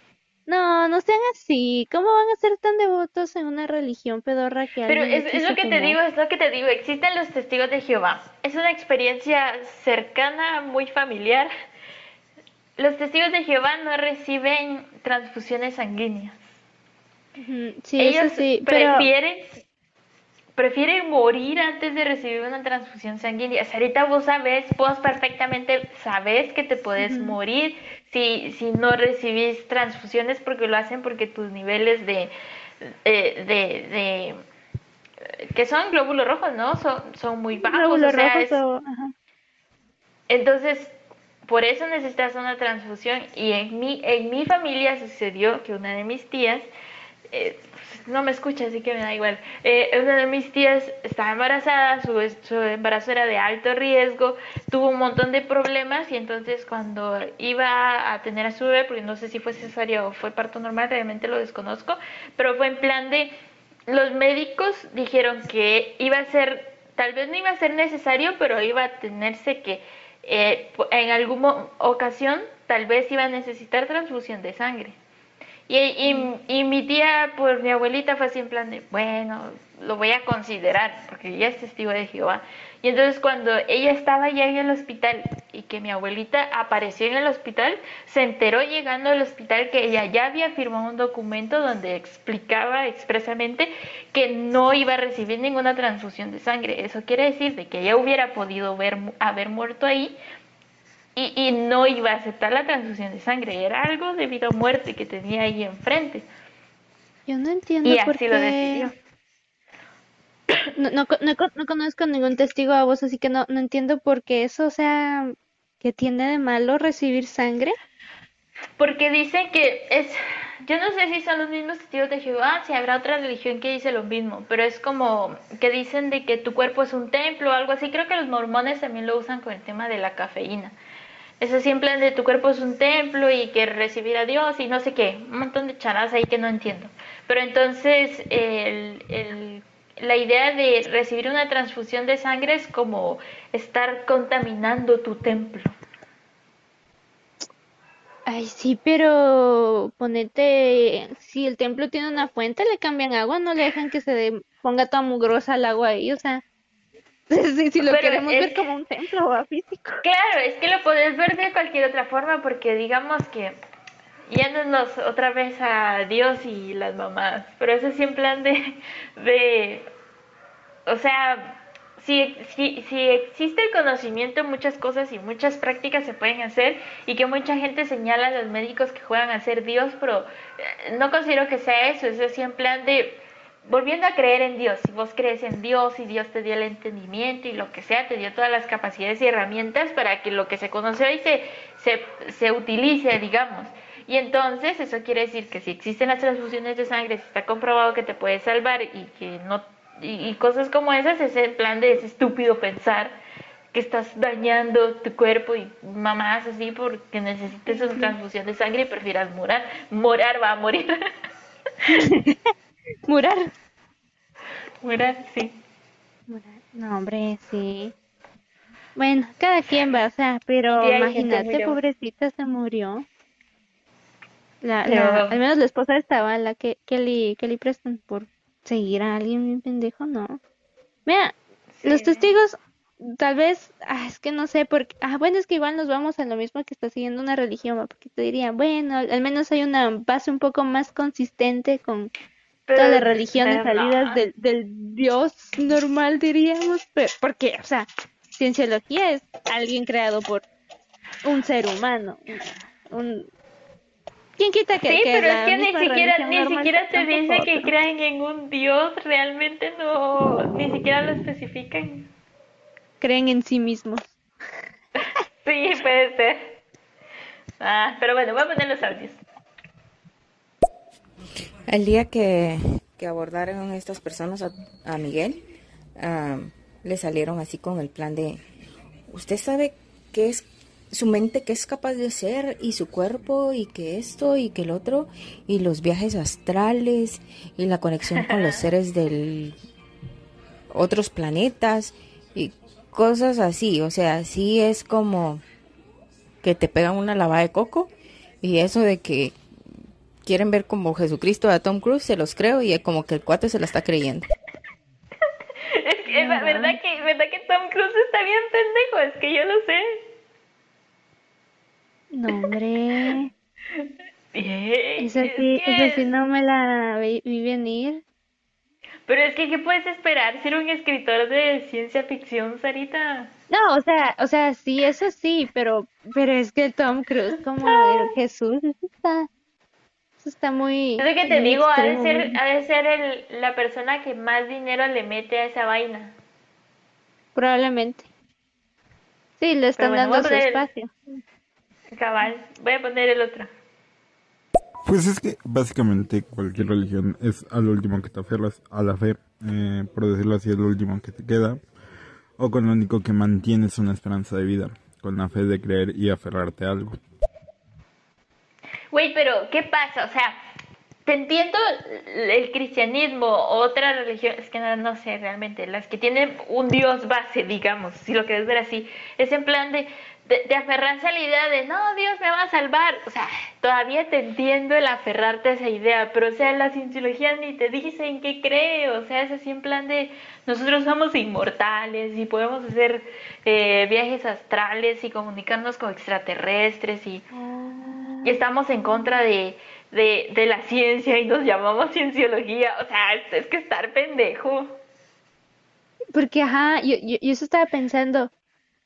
No, no sean así. ¿Cómo van a ser tan devotos en una religión pedorra que Pero es, lo que te digo, es lo que te digo. Existen los testigos de Jehová. Es una experiencia cercana, muy familiar. Los testigos de Jehová no reciben transfusiones sanguíneas. Sí, eso Ellos sí, pero prefieren, prefieren morir antes de recibir una transfusión sanguínea. O sea, ahorita vos sabes, vos perfectamente sabes que te puedes Ujú. morir si, si no recibís transfusiones porque lo hacen porque tus niveles de, eh, de, de- que son glóbulos rojos, ¿no? Son, son muy bajos. glóbulos o sea, rojos es- o- ajá. entonces, por eso necesitas una transfusión. Y en mi, en mi familia sucedió que una de mis tías, eh, no me escucha, así que me da igual. Eh, una de mis tías estaba embarazada, su, embarazo era de alto riesgo, tuvo un montón de problemas y entonces cuando iba a tener a su bebé, porque no sé si fue cesárea o fue parto normal, realmente lo desconozco, pero fue en plan de, los médicos dijeron que iba a ser, tal vez no iba a ser necesario, pero iba a tenerse que, eh, en alguna ocasión, tal vez iba a necesitar transfusión de sangre. Y, y, mi tía, por mi abuelita, fue así en plan de, bueno, lo voy a considerar, porque ella es testigo de Jehová. Y entonces cuando ella estaba ya en el hospital y que mi abuelita apareció en el hospital, se enteró llegando al hospital que ella ya había firmado un documento donde explicaba expresamente que no iba a recibir ninguna transfusión de sangre. Eso quiere decir de que ella hubiera podido ver, haber muerto ahí, y, y no iba a aceptar la transfusión de sangre, era algo de vida o muerte que tenía ahí enfrente. Yo no entiendo Y por así lo qué. decidió. *coughs* No, no, no, no conozco ningún testigo a voz, así que no, no entiendo por qué eso, o sea, que tiene de malo recibir sangre. Porque dicen que es, yo no sé si son los mismos testigos de Jehová, si habrá otra religión que dice lo mismo, pero es como que dicen de que tu cuerpo es un templo o algo así. Creo que los mormones también lo usan con el tema de la cafeína. Eso de tu cuerpo es un templo y que recibir a Dios y no sé qué, un montón de charadas ahí que no entiendo. Pero entonces el, la idea de recibir una transfusión de sangre es como estar contaminando tu templo. Ay, sí, pero ponete, si el templo tiene una fuente, le cambian agua, no le dejan que se ponga toda mugrosa el agua ahí, o sea, *laughs* si, si lo Pero queremos es- ver como un templo o físico. Claro, es que lo puedes ver de cualquier otra forma porque digamos que yéndonos otra vez a Dios y las mamás, pero eso sí en plan de, de o sea, si, si, si existe el conocimiento, muchas cosas y muchas prácticas se pueden hacer y que mucha gente señala a los médicos que juegan a ser Dios, pero eh, no considero que sea eso, eso sí en plan de volviendo a creer en Dios, si vos crees en Dios y Dios te dio el entendimiento y lo que sea, te dio todas las capacidades y herramientas para que lo que se conoce hoy se, se, se utilice, digamos. Y entonces eso quiere decir que si existen las transfusiones de sangre, si está comprobado que te puede salvar y que no y, y cosas como esas, es el plan de ese estúpido pensar que estás dañando tu cuerpo y mamás así porque necesites una transfusión de sangre y prefieras morar. Morar va a morir. *laughs* Murar. Morar, sí. Murar. No, hombre, sí. Bueno, cada quien va, o sea, pero Sí, imagínate, pobrecita, se murió. La, al menos la esposa estaba, la que Kelly, Kelly Preston, por seguir a alguien bien pendejo, no. Mira, los testigos, tal vez, ah, es que no sé, porque, ah, bueno, es que igual nos vamos a lo mismo que está siguiendo una religión, porque te dirían, bueno, al menos hay una base un poco más consistente con todas las religiones no. salidas del, del Dios normal, diríamos, pero, porque, o sea, cienciología es alguien creado por un ser humano, un... ¿Quién quita que, Sí, que pero es que ni siquiera, ni siquiera te tampoco, dice que pero- crean en un Dios, realmente no, ni siquiera lo especifican. creen en sí mismos? *laughs* Sí, puede ser. Ah, pero bueno, voy a poner los audios. El día que, que abordaron estas personas a, a Miguel, le salieron así con el plan de, usted sabe qué es su mente, qué es capaz de hacer, y su cuerpo, y que esto, y que el otro, y los viajes astrales, y la conexión con los *laughs* seres del otros planetas, y cosas así, o sea, sí es como que te pegan una lavada de coco, y eso de que quieren ver como Jesucristo a Tom Cruise, se los creo y es como que el cuate se la está creyendo. *laughs* Es que, la verdad que, verdad que Tom Cruise está bien pendejo, es que yo lo sé. No, hombre, *laughs* Bien, es sí, que- sí no me la vi, vi venir. Pero es que, ¿qué puedes esperar ser un escritor de ciencia ficción, Sarita? No, o sea, o sea, sí, eso sí, pero, pero es que Tom Cruise como el Jesús, eso está, eso está muy, Es lo que te digo, ha de ser, ha de ser el, la persona que más dinero le mete a esa vaina. probablemente. Sí, le están bueno, dando su espacio. Cabal, voy a poner el otro. Pues es que básicamente cualquier religión es a lo último que te aferras, a la fe, eh, por decirlo así, es lo último que te queda, o con lo único que mantienes una esperanza de vida, con la fe de creer y aferrarte a algo. Güey, pero ¿qué pasa? O sea, te entiendo el cristianismo, otra religión, es que no, no sé realmente, las que tienen un Dios base, digamos, si lo quieres ver así, es en plan de, de, aferrarse a la idea de, no, Dios me va a salvar. O sea, todavía te entiendo el aferrarte a esa idea, pero o sea, la cienciología ni te dice en qué cree, o sea, es así en plan de, nosotros somos inmortales y podemos hacer eh, viajes astrales y comunicarnos con extraterrestres y y estamos en contra de, de, de la ciencia y nos llamamos cienciología. O sea, es, es que estar pendejo. Porque, ajá, yo, yo, yo eso estaba pensando,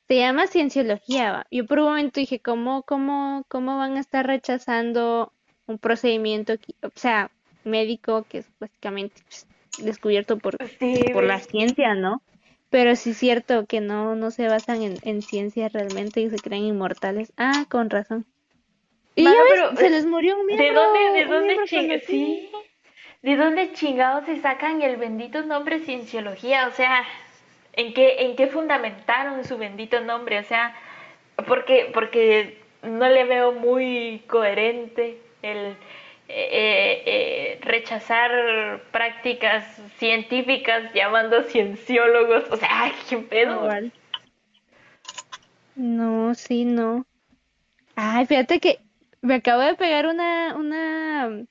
se llama cienciología, ¿va? Yo por un momento dije, ¿cómo, cómo, cómo van a estar rechazando un procedimiento, o sea, médico que es básicamente pues, descubierto por, Sí, por la ciencia, ¿no? Pero sí es cierto que no, no se basan en, en ciencia realmente y se creen inmortales. Ah, con razón. Y Mano, ya ves, pero, se les murió un ¿De miembro, dónde, de dónde ching- sí? ¿De dónde chingados se sacan el bendito nombre cienciología? O sea, ¿en qué, en qué fundamentaron su bendito nombre? O sea, porque, porque no le veo muy coherente el eh, eh, eh, rechazar prácticas científicas llamando cienciólogos. O sea, ay, qué pedo. No, sí, no. Ay, fíjate que me acabo de pegar una, una,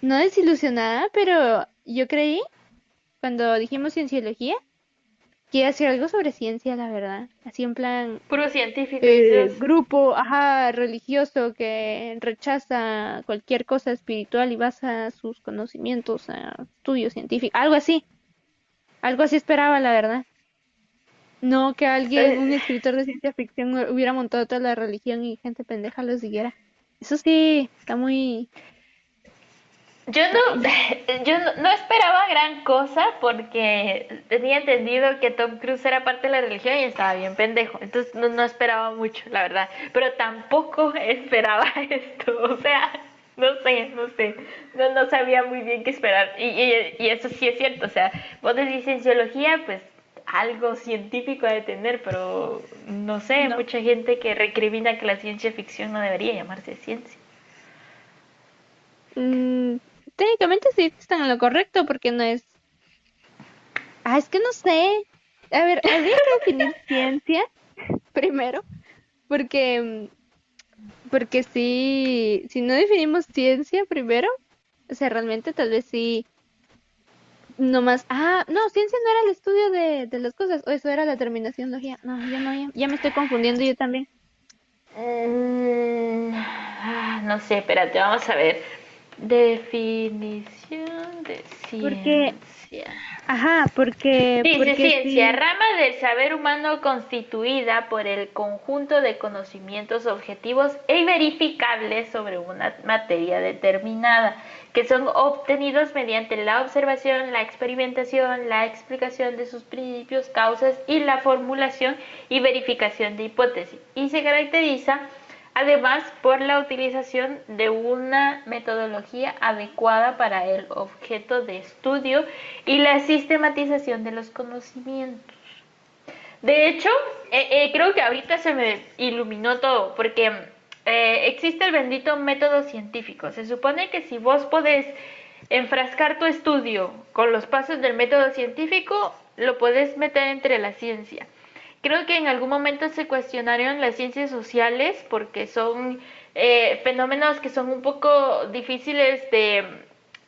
no desilusionada, pero yo creí, cuando dijimos cienciología, que iba a ser algo sobre ciencia, la verdad. Así en plan, Puro científico. eh, grupo, ajá, religioso que rechaza cualquier cosa espiritual y basa sus conocimientos a estudios científicos, algo así. Algo así esperaba, la verdad. No que alguien, un escritor de ciencia ficción hubiera montado toda la religión y gente pendeja lo siguiera. Eso sí, está muy... Yo no, *laughs* yo no, no esperaba gran cosa porque tenía entendido que Tom Cruise era parte de la religión y estaba bien pendejo. Entonces no, no esperaba mucho, la verdad. Pero tampoco *laughs* esperaba *laughs* esto. O sea, no sé, no sé. No, no sabía muy bien qué esperar. Y, y, y eso sí es cierto. O sea, vos decís cienciología, pues algo científico ha de tener, pero no sé, No. mucha gente que recrimina que la ciencia ficción no debería llamarse ciencia. Mm, técnicamente sí están en lo correcto porque no es... Ah, es que no sé. A ver, habría que definir *laughs* ciencia primero, porque, porque si, si no definimos ciencia primero, o sea, realmente tal vez sí, no más, ah, no, ciencia no era el estudio de, de las cosas, o eso era la terminaciónlogía. No, ya no, ya, ya me estoy confundiendo yo también. Mm, ah, no sé, espérate, vamos a ver. Definición de Porque- ciencia. Ajá, porque... Dice porque ciencia, sí. rama del saber humano constituida por el conjunto de conocimientos objetivos e verificables sobre una materia determinada, que son obtenidos mediante la observación, la experimentación, la explicación de sus principios, causas y la formulación y verificación de hipótesis. Y se caracteriza además por la utilización de una metodología adecuada para el objeto de estudio y la sistematización de los conocimientos. De hecho, eh, eh, creo que ahorita se me iluminó todo, porque eh, existe el bendito método científico. Se supone que si vos podés enfrascar tu estudio con los pasos del método científico, lo podés meter entre la ciencia. Creo que en algún momento se cuestionaron las ciencias sociales porque son eh, fenómenos que son un poco difíciles de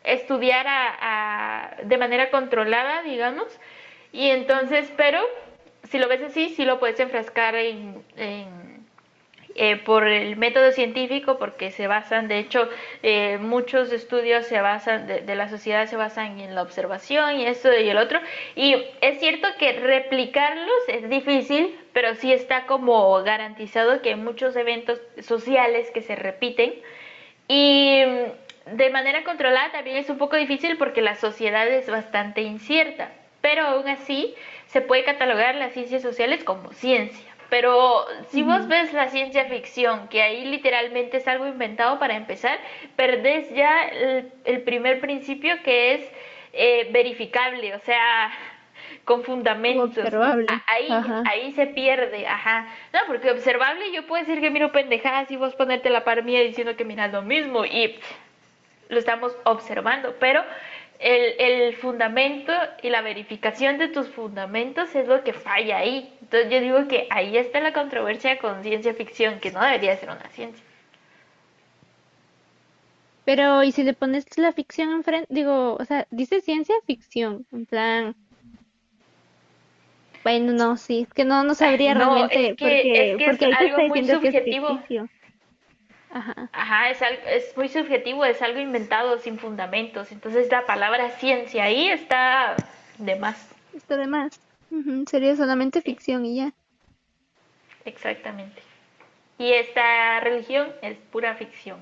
estudiar a- a- de manera controlada, digamos. Y entonces, pero si lo ves así, sí lo puedes enfrascar en, en, eh, por el método científico, porque se basan, de hecho, eh, muchos estudios se basan, de, de la sociedad se basan en la observación y esto y el otro. Y es cierto que replicarlos es difícil, pero sí está como garantizado que hay muchos eventos sociales que se repiten. Y mm, de manera controlada también es un poco difícil porque la sociedad es bastante incierta, pero aún así se puede catalogar las ciencias sociales como ciencia. Pero si vos ves la ciencia ficción, que ahí literalmente es algo inventado para empezar, perdés ya el, el primer principio que es eh, verificable, o sea, con fundamentos. Observable. Ahí, Ajá. ahí se pierde, ajá. No, porque observable yo puedo decir que miro pendejadas y vos ponerte la par mía diciendo que miras lo mismo y lo estamos observando, pero el, el fundamento y la verificación de tus fundamentos es lo que falla ahí. Entonces yo digo que ahí está la controversia con ciencia ficción, que no debería ser una ciencia. Pero, ¿y si le pones la ficción enfrente? Digo, o sea, dice ciencia ficción, en plan... Bueno, no, sí, es que no, no sabría *laughs* No, realmente, es que- porque, es que porque es algo muy diciendo que es subjetivo. Ajá. Ajá, es, al- es muy subjetivo, es algo inventado sin fundamentos. Entonces la palabra ciencia ahí está de más. Esto de más. Sería solamente ficción y ya. Exactamente. Y esta religión es pura ficción.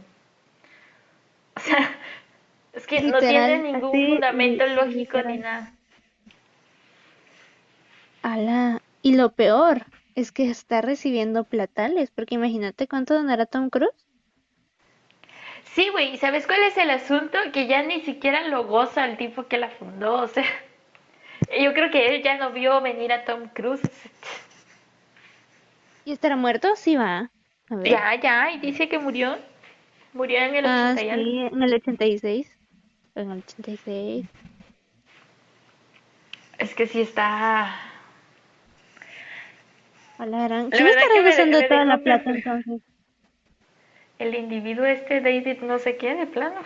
O sea, *laughs* es que no tiene ningún así, fundamento lógico ni nada. Ala. Y lo peor es que está recibiendo platales, porque imagínate cuánto donará Tom Cruise. Sí, güey, ¿y sabes cuál es el asunto? Que ya ni siquiera lo goza el tipo que la fundó, o sea, *laughs* yo creo que él ya no vio venir a Tom Cruise. ¿Y estará muerto? Sí va. A ver. Ya, ya, y dice que murió. Murió en el Ah, 80 y algo. sí, en el 86. En el 86. Es que sí está... Hola, gran. ¿Quién usando me toda la plata entonces? El individuo este, David, no sé qué, de plano.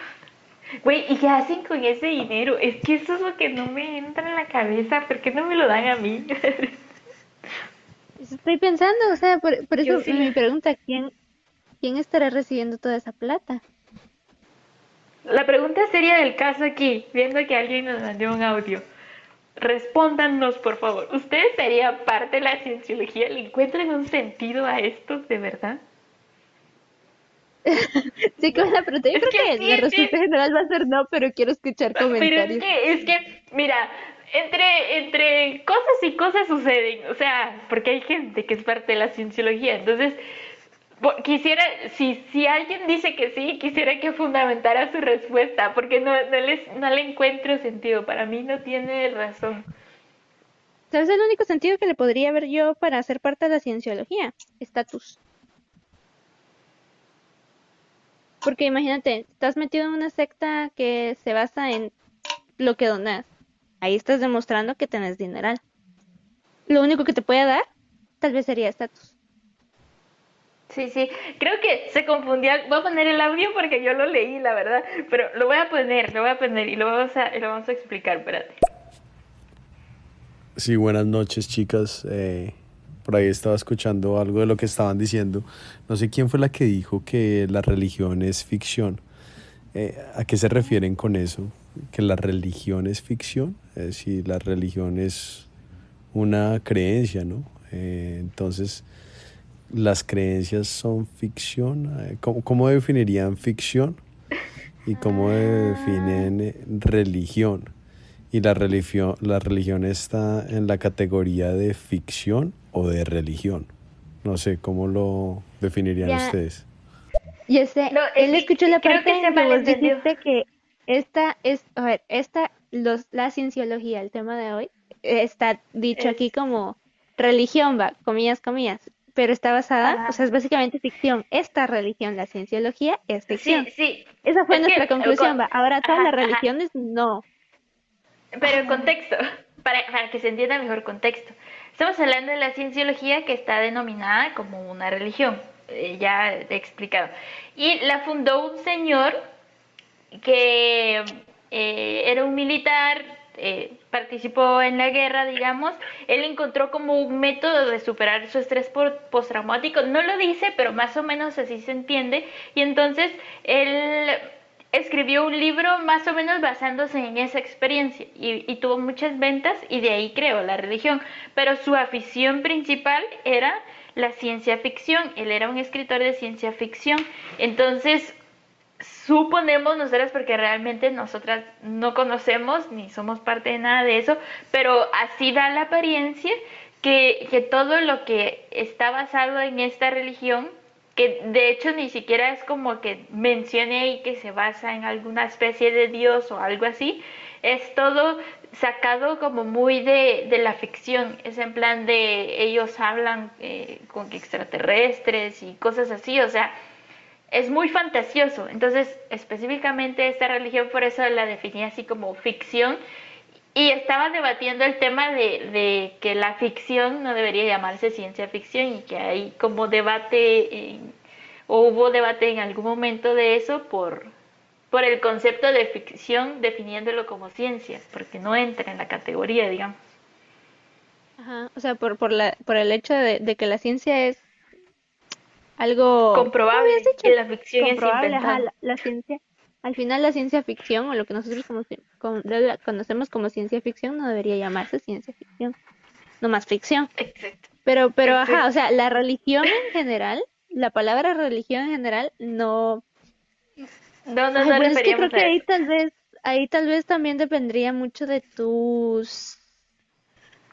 Güey, ¿y qué hacen con ese dinero? Es que eso es lo que no me entra en la cabeza. ¿Por qué no me lo dan a mí? *laughs* Estoy pensando, o sea, por, eso sí mi pregunta, ¿quién, ¿quién estará recibiendo toda esa plata? La pregunta sería del caso aquí, viendo que alguien nos mandó un audio. Respóndanos, por favor. ¿Ustedes serían parte de la cienciología? ¿Le encuentran un sentido a esto, de verdad? *laughs* Sí, que la pregunta, yo Es creo que que sí, la es respuesta general va a ser no, pero quiero escuchar Pero es comentarios. que, es que, mira, entre, entre cosas y cosas suceden. O sea, porque hay gente que es parte de la cienciología. Entonces, quisiera, si, si alguien dice que sí, quisiera que fundamentara su respuesta, porque no, no, les, no le encuentro sentido. Para mí no tiene razón. ¿Sabes el único sentido que le podría ver yo para ser parte de la cienciología? Estatus. Porque imagínate, estás metido en una secta que se basa en lo que donas. Ahí estás demostrando que tenés dineral. Lo único que te puede dar, tal vez sería estatus. Sí, sí, creo que se confundió. Voy a poner el audio porque yo lo leí, la verdad. Pero lo voy a poner, lo voy a poner y lo vamos a, y lo vamos a explicar, espérate. Sí, buenas noches, chicas. Eh, por ahí estaba escuchando algo de lo que estaban diciendo. No sé quién fue la que dijo que la religión es ficción. Eh, ¿A qué se refieren con eso? Que la religión es ficción, es la religión es una creencia, ¿no? Eh, entonces, las creencias son ficción. Eh, ¿Cómo, cómo definirían ficción? ¿Y cómo definen religión? ¿Y la religión, la religión está en la categoría de ficción o de religión? No sé, ¿cómo lo definirían Ya. ustedes? Yo sé, No, él es- escuchó la parte que en que vos dijiste que esta es, a ver, esta, los, la cienciología, el tema de hoy, eh, está dicho Es- aquí como religión, va, comillas, comillas, pero está basada, Ajá. o sea, es básicamente ficción. Esta religión, la cienciología, es ficción. Sí, sí. Esa fue Es nuestra que, conclusión, con- va. Ahora todas ajá, las religiones, no. Pero contexto, *laughs* para, para que se entienda mejor contexto. Estamos hablando de la cienciología que está denominada como una religión, eh, ya he explicado. Y la fundó un señor que eh, era un militar, eh, participó en la guerra, digamos. Él encontró como un método de superar su estrés postraumático. No lo dice, pero más o menos así se entiende. Y entonces él escribió un libro más o menos basándose en esa experiencia y, tuvo muchas ventas y de ahí creó la religión. Pero su afición principal era la ciencia ficción. Él era un escritor de ciencia ficción. Entonces, suponemos nosotras porque realmente nosotras no conocemos ni somos parte de nada de eso, pero así da la apariencia que, que todo lo que está basado en esta religión, de hecho ni siquiera es como que mencione ahí que se basa en alguna especie de dios o algo así, es todo sacado como muy de, de la ficción, es en plan de ellos hablan eh, con extraterrestres y cosas así, o sea, es muy fantasioso. Entonces, específicamente esta religión por eso la definía así como ficción. Y estaba debatiendo el tema de, de que la ficción no debería llamarse ciencia ficción y que hay como debate, en- o hubo debate en algún momento de eso por, por el concepto de ficción definiéndolo como ciencia, porque no entra en la categoría, digamos. Ajá, o sea, por, por, la, por el hecho de, de que la ciencia es algo... ¿cómo Comprobable que la ficción es ajá, inventada. la, la ciencia, al final la ciencia ficción o lo que nosotros como, conocemos como ciencia ficción no debería llamarse ciencia ficción, no más ficción. Exacto. Pero, pero, ajá, o sea, la religión en general, la palabra religión en general no... No, no Ay, es que creo que ahí tal vez, ahí tal vez también dependería mucho de tus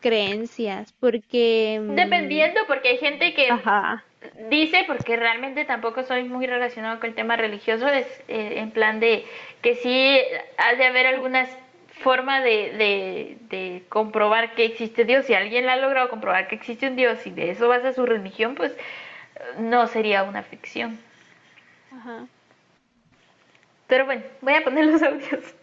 creencias, porque... mm, Dependiendo, porque hay gente que Ajá. Dice, porque realmente tampoco soy muy relacionado con el tema religioso, es eh, en plan de que sí ha de haber alguna forma de, de, de comprobar que existe Dios. Si alguien la ha logrado comprobar que existe un Dios y de eso basa su religión, pues no sería una ficción. Ajá. Pero bueno, voy a poner los audios.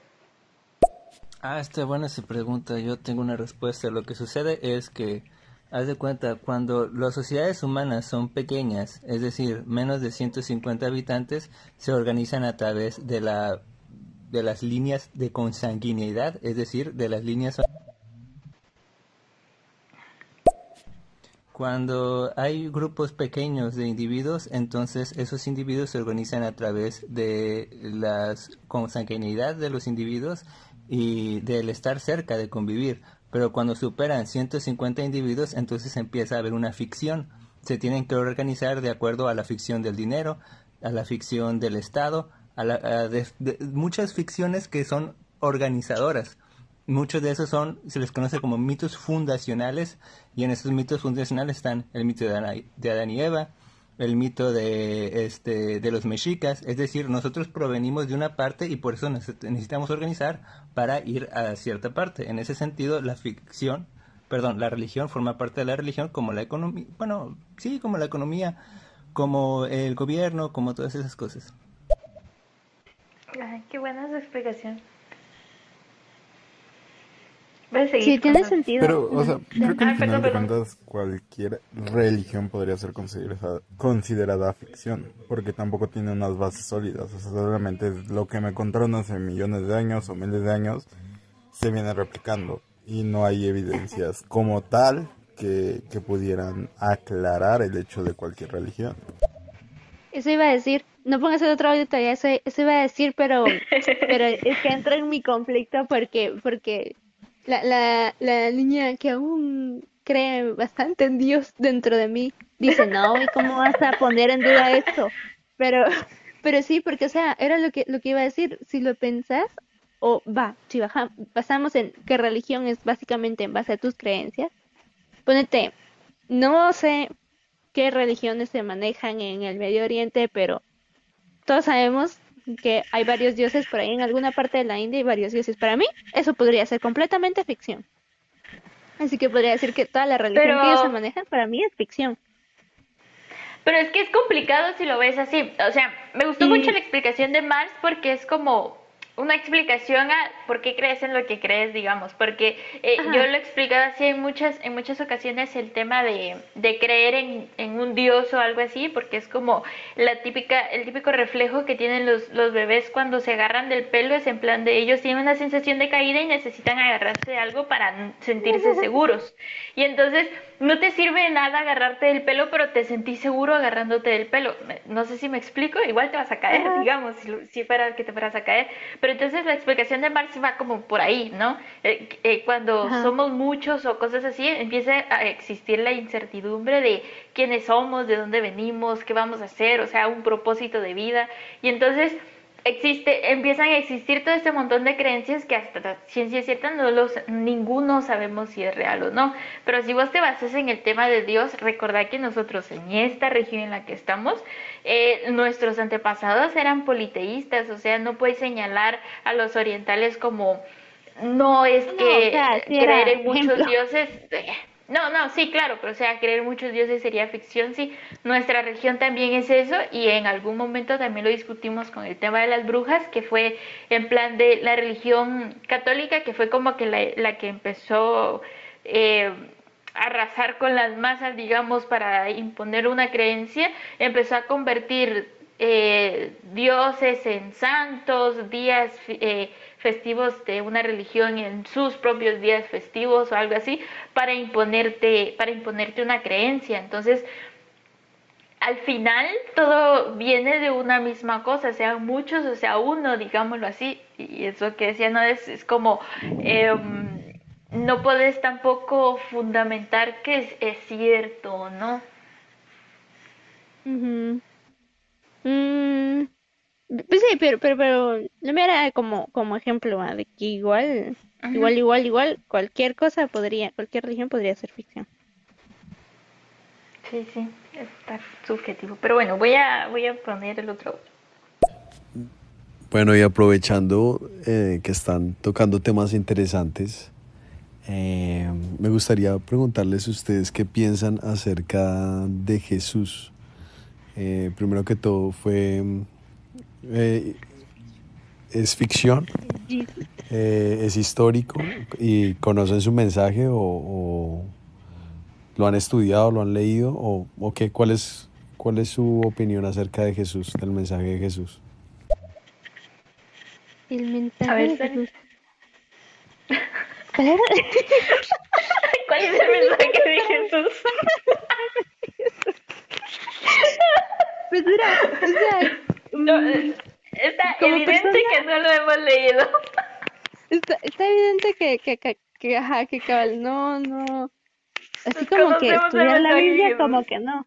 Ah, está buena esa pregunta. Yo tengo una respuesta. Lo que sucede es que, haz de cuenta, cuando las sociedades humanas son pequeñas, es decir, menos de 150 habitantes, se organizan a través de la de las líneas de consanguineidad, es decir, de las líneas Cuando hay grupos pequeños de individuos, entonces esos individuos se organizan a través de la consanguinidad de los individuos y del estar cerca, de convivir. Pero cuando superan 150 individuos, entonces empieza a haber una ficción. Se tienen que organizar de acuerdo a la ficción del dinero, a la ficción del Estado, a, la, muchas ficciones que son organizadoras. Muchos de esos son, se les conoce como mitos fundacionales, y en esos mitos fundacionales están el mito de de Adán y Eva, el mito de, este, de los mexicas, es decir, nosotros provenimos de una parte y por eso necesitamos organizar para ir a cierta parte. En ese sentido, la ficción, perdón, la religión forma parte de la religión como la economía, bueno, sí, como la economía, como el gobierno, como todas esas cosas. Qué buena su explicación. Sí, tiene sentido. Pero, o sea, creo que Ah, al final perdón, de cuentas cualquier religión podría ser considerada, considerada ficción, porque tampoco tiene unas bases sólidas, o sea, solamente lo que me contaron hace millones de años o miles de años, se viene replicando. Y no hay evidencias como tal que, que pudieran aclarar el hecho de cualquier religión. Eso iba a decir, no pongas el otro audio todavía, eso, eso iba a decir, pero, *laughs* pero es que entra en mi conflicto porque, porque la, la, la niña que aún cree bastante en Dios dentro de mí dice, no, ¿y cómo vas a poner en duda esto? Pero, pero sí, porque, o sea, era lo que, lo que iba a decir, si lo pensás, o va, si baja, basamos en qué religión es básicamente en base a tus creencias, ponete, no sé qué religiones se manejan en el Medio Oriente, pero todos sabemos que hay varios dioses por ahí en alguna parte de la India y varios dioses. Para mí, eso podría ser completamente ficción. Así que podría decir que toda la religión Pero- que ellos se manejan, para mí es ficción. Pero es que es complicado si lo ves así. O sea, me gustó Y- mucho la explicación de Marx porque es como una explicación a por qué crees en lo que crees, digamos. Porque eh, yo lo he explicado así en muchas, en muchas ocasiones el tema de, de creer en, en un dios o algo así, porque es como la típica, el típico reflejo que tienen los, los bebés cuando se agarran del pelo, es en plan de ellos tienen una sensación de caída y necesitan agarrarse de algo para sentirse *laughs* seguros. Y entonces no te sirve de nada agarrarte del pelo, pero te sentís seguro agarrándote del pelo. No sé si me explico, igual te vas a caer, Ajá. digamos, si, si fuera que te fueras a caer. Pero entonces la explicación de Marx va como por ahí, ¿no? Eh, eh, cuando Ajá. somos muchos o cosas así, empieza a existir la incertidumbre de quiénes somos, de dónde venimos, qué vamos a hacer, o sea, un propósito de vida. Y entonces existe, empiezan a existir todo este montón de creencias que hasta ciencia cierta no los, ninguno sabemos si es real o no. Pero si vos te basas en el tema de Dios, recordad que nosotros en esta región en la que estamos, eh, nuestros antepasados eran politeístas, o sea, no puedes señalar a los orientales como no es No, que o sea, creer en *laughs* muchos ejemplo. dioses. eh, No, no, sí, claro, pero o sea, creer muchos dioses sería ficción, sí. Nuestra región también es eso y en algún momento también lo discutimos con el tema de las brujas, que fue en plan de la religión católica, que fue como que la, la que empezó eh, a arrasar con las masas, digamos, para imponer una creencia, empezó a convertir eh, dioses en santos, días eh, festivos de una religión en sus propios días festivos o algo así para imponerte para imponerte una creencia. Entonces al final todo viene de una misma cosa, sean muchos o sea uno, digámoslo así, y eso que decía no es, es como em, no puedes tampoco fundamentar que es, cierto o no. Pues sí, pero, pero, pero no me era como, como ejemplo ¿va? de que igual, igual, igual, igual, cualquier cosa podría, cualquier religión podría ser ficción. Sí, sí, está subjetivo. Pero bueno, voy a, voy a poner el otro. Bueno, y aprovechando eh, que están tocando temas interesantes, eh, me gustaría preguntarles a ustedes qué piensan acerca de Jesús. Eh, primero que todo, fue eh, es ficción, Eh, es histórico y conocen su mensaje o, o lo han estudiado, lo han leído o, o qué, cuál es cuál es su opinión acerca de Jesús, del mensaje de Jesús. El mensaje A ver, de. Jesús. ¿Cuál era? *laughs* ¿Cuál es el mensaje de Jesús? *laughs* Pues mira, o sea, No, mm, eh, está como evidente persona- que no lo hemos leído. *laughs* está, está evidente que, que, que, que, ajá, que cabal, no, no, así como que estudiar la Biblia como que no.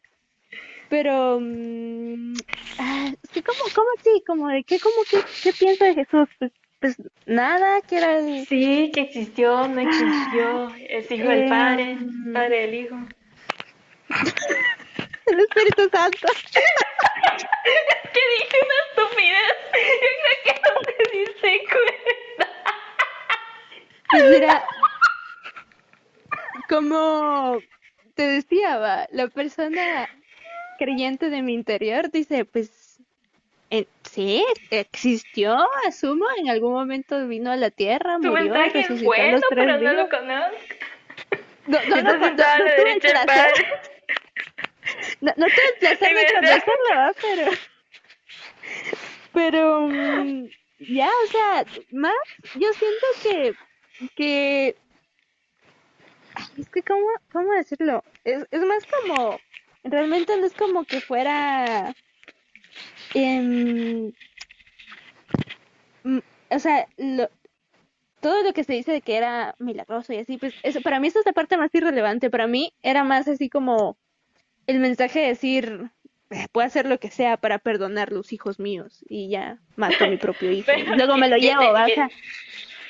Pero, mm, ah, como, como así, como de qué, como que, qué piensa de Jesús, pues, pues nada, que era el, Sí, que existió, no existió. Es hijo del Padre, Em. Padre del Hijo. *laughs* el Espíritu Santo. *laughs* que dije una estupidez. Yo creo que no te diste cuenta. Pues mira, como te decía, va, la persona creyente de mi interior dice, pues eh, sí, existió, asumo, en algún momento vino a la tierra, Tu murió, es resucitó bueno, los tres pero no lo conozco. No, no, no. *laughs* no, no tuve el placer de conocerlo, pero, pero, mm, ya, o sea, más, yo siento que, que, es que, ¿cómo, cómo decirlo? Es, es más como, realmente no es como que fuera, em, mm, o sea, lo, todo lo que se dice de que era milagroso y así, pues eso, para mí esa es la parte más irrelevante. Para mí era más así como el mensaje de decir, eh, puedo hacer lo que sea para perdonar los hijos míos y ya mato a mi propio hijo. *laughs* Pero Luego me lo llevo,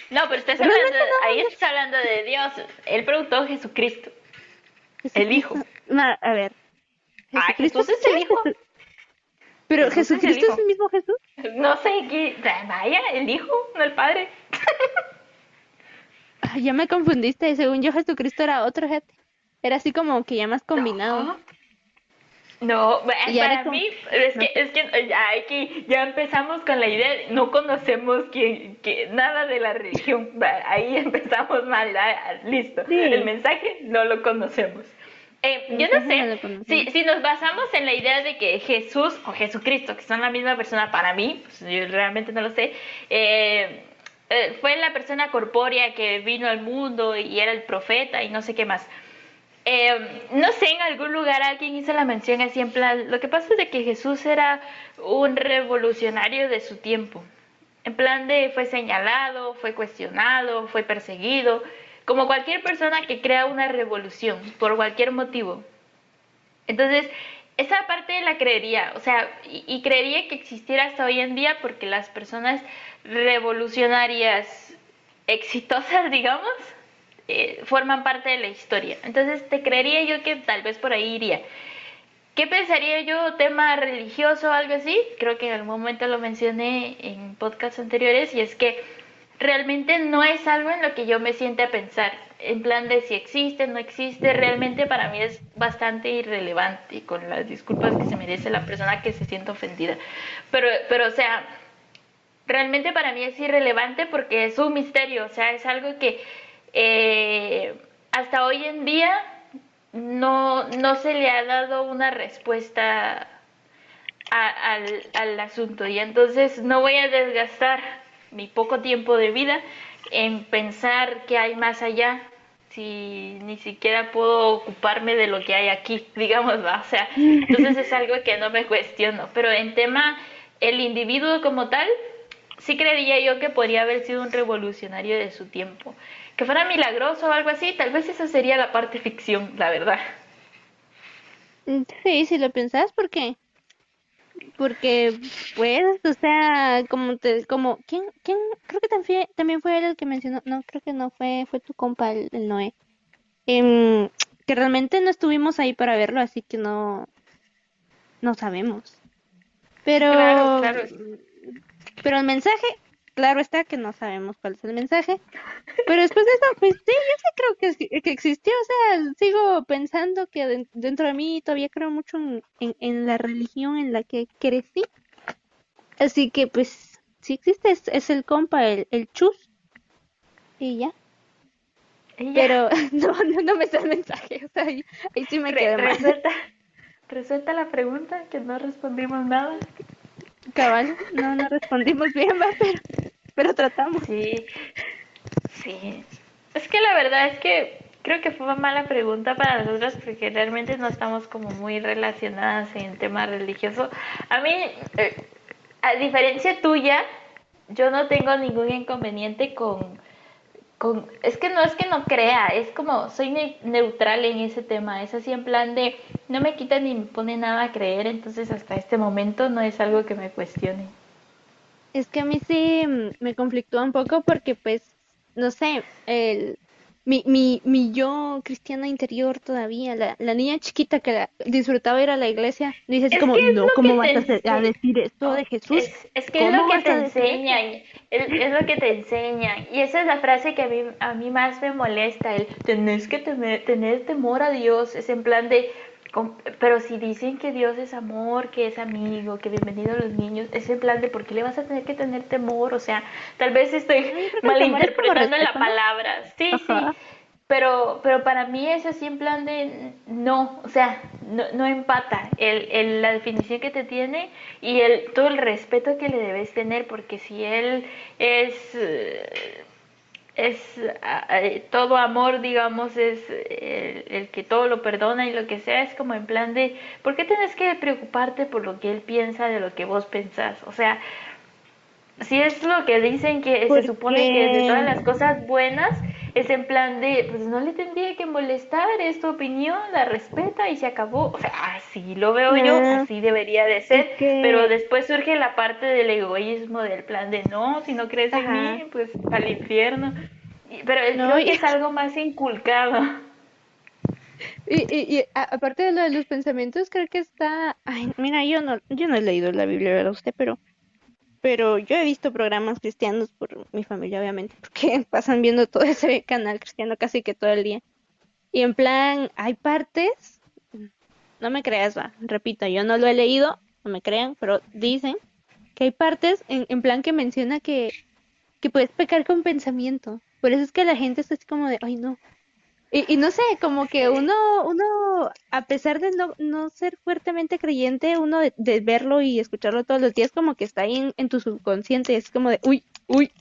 No, pero estás hablando, ahí estás hablando de Dios. Él preguntó Jesucristo. El hijo. No, a ver. Ah, Jesucristo Jesús es el hijo. Pero Jesús es el Jesucristo es el mismo Jesús. No sé qué. Vaya, el hijo, no el padre. Ay, ya me confundiste. Según yo, Jesucristo era otro gente. Era así como que ya más combinado. No, Y para como- mí, es que, es que ya, aquí ya empezamos con la idea, no conocemos que, que nada de la religión, ahí *laughs* empezamos mal, ah, listo, Sí. el mensaje no lo conocemos. Eh, yo no sé, si, si nos basamos en la idea de que Jesús o Jesucristo, que son la misma persona para mí, pues yo realmente no lo sé, eh, eh, fue la persona corpórea que vino al mundo y era el profeta y no sé qué más. Eh, no sé, en algún lugar alguien hizo la mención así en plan, lo que pasa es de que Jesús era un revolucionario de su tiempo. En plan de fue señalado, fue cuestionado, fue perseguido, como cualquier persona que crea una revolución por cualquier motivo. Entonces, esa parte la creería, o sea, y creería que existiera hasta hoy en día porque las personas revolucionarias exitosas, *laughs* digamos, eh, forman parte de la historia. Entonces, te creería yo que tal vez por ahí iría. ¿Qué pensaría yo? ¿Tema religioso o algo así? Creo que en algún momento lo mencioné en podcasts anteriores y es que realmente no es algo en lo que yo me siente a pensar. En plan de si existe, no existe, realmente para mí es bastante irrelevante, con las disculpas que se merece la persona que se siente ofendida. Pero, pero o sea, realmente para mí es irrelevante porque es un misterio, o sea, es algo que eh, hasta hoy en día no, no se le ha dado una respuesta al, asunto y entonces no voy a desgastar mi poco tiempo de vida en pensar que hay más allá si ni siquiera puedo ocuparme de lo que hay aquí, *laughs* digamos, ¿va? o sea, entonces es algo que no me cuestiono, pero en tema el individuo como tal, sí creería yo que podría haber sido un revolucionario de su tiempo. Que fuera milagroso o algo así, tal vez esa sería la parte ficción, la verdad. Mm, Sí, si lo pensás, ¿por qué? Porque, pues, o sea, como te, como, ¿quién, quién? Creo que también, también fue él el que mencionó, no, creo que no fue, fue tu compa, el, el Noé. Em, que realmente no estuvimos ahí para verlo, así que no, no sabemos. Pero, Claro, claro. pero el mensaje, claro está que no sabemos cuál es el mensaje. Pero después de eso, pues sí, yo sí creo que, que existió. O sea, sigo pensando que den- dentro de mí todavía creo mucho en, en, en la religión en la que crecí. Así que, pues, si existe, es, es el compa, el, el chus. Y ya. Y ya. Pero *laughs* no, no, no me sé el mensaje. O sea, ahí, ahí sí me Re- quedé mal. resuelta, resuelta la pregunta, que no respondimos nada. Cabal, no, no respondimos bien, va, *laughs* pero, pero tratamos. Sí, sí. Es que la verdad es que creo que fue una mala pregunta para nosotros porque realmente no estamos como muy relacionadas en tema religioso. A mí, eh, a diferencia tuya, yo no tengo ningún inconveniente con, con... Es que no es que no crea, es como soy ne- neutral en ese tema. Es así en plan de no me quita ni me pone nada a creer, entonces hasta este momento no es algo que me cuestione. Es que a mí sí mm, me conflictúa un poco porque, pues, no sé, el, mi, mi, mi yo cristiana interior todavía, la, la niña chiquita que la- disfrutaba ir a la iglesia, dice así Es como, que es no, ¿cómo vas te a, decir esto de Jesús? Es, es que es ¿Cómo lo que te enseñan, es, lo que te enseñan. Y esa es la frase que a mí, a mí más me molesta, el tenés que tener, tener temor a Dios, es en plan de, pero si dicen que Dios es amor, que es amigo, que bienvenido a los niños, es en plan de, ¿por qué le vas a tener que tener temor? O sea, tal vez estoy malinterpretando la palabra, sí, Ajá. sí. Pero, pero para mí es así en plan de no, o sea, no, no empata el, el- la definición que te tiene y el, todo el respeto que le debes tener, porque si él es, eh, es eh, todo amor, digamos, es el, el que todo lo perdona y lo que sea, es como en plan de, ¿por qué tienes que preocuparte por lo que él piensa de lo que vos pensás? O sea, si es lo que dicen que se supone que de todas las cosas buenas, es en plan de, pues no le tendría que molestar, es tu opinión, la respeta y se acabó. O sea, así lo veo yo, así debería de ser, pero después surge la parte del egoísmo, del plan de, no, si no crees en mí, pues al infierno. Y- Pero No, creo que es algo más inculcado. *laughs* Y, y, y a- aparte de lo de los pensamientos, creo que está, ay, mira, yo no, yo no he leído la Biblia, ¿verdad usted? Pero, pero yo he visto programas cristianos por mi familia, obviamente, *laughs* porque pasan viendo todo ese canal cristiano casi que todo el día. Y en plan, hay partes, no me creas, va, repito, yo no lo he leído, no me crean, pero dicen que hay partes en, en plan que menciona que, que puedes pecar con pensamiento. Por eso es que la gente está así como de, ay no. Y, y no sé, como que uno, uno, a pesar de no, no ser fuertemente creyente, uno de, de verlo y escucharlo todos los días, como que está ahí en, en tu subconsciente, es como de, uy, uy,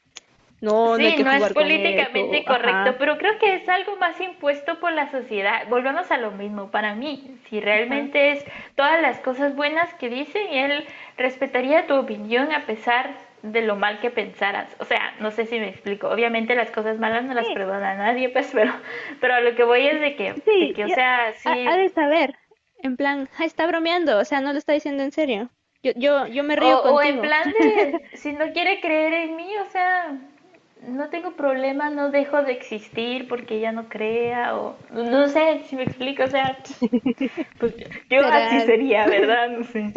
no, no hay Sí, que no es jugar políticamente correcto, ajá. pero creo que es algo más impuesto por la sociedad. Volvemos a lo mismo para mí. Si realmente es todas las cosas buenas que dicen, él respetaría tu opinión a pesar de lo mal que pensaras. O sea, no sé si me explico. Obviamente las cosas malas no las Sí. perdona a nadie, pues, pero, pero a lo que voy es de que, Sí, de que o sea, sí. Ha, ha de saber, en plan, "Ah, está bromeando, o sea, no lo está diciendo en serio. Yo, yo, yo me río O, o en contigo. plan de, *laughs* si no quiere creer en mí, o sea, no tengo problema, no dejo de existir porque ella no crea, o no sé si me explico, o sea, *laughs* pues yo Será- así sería, ¿verdad? No sé.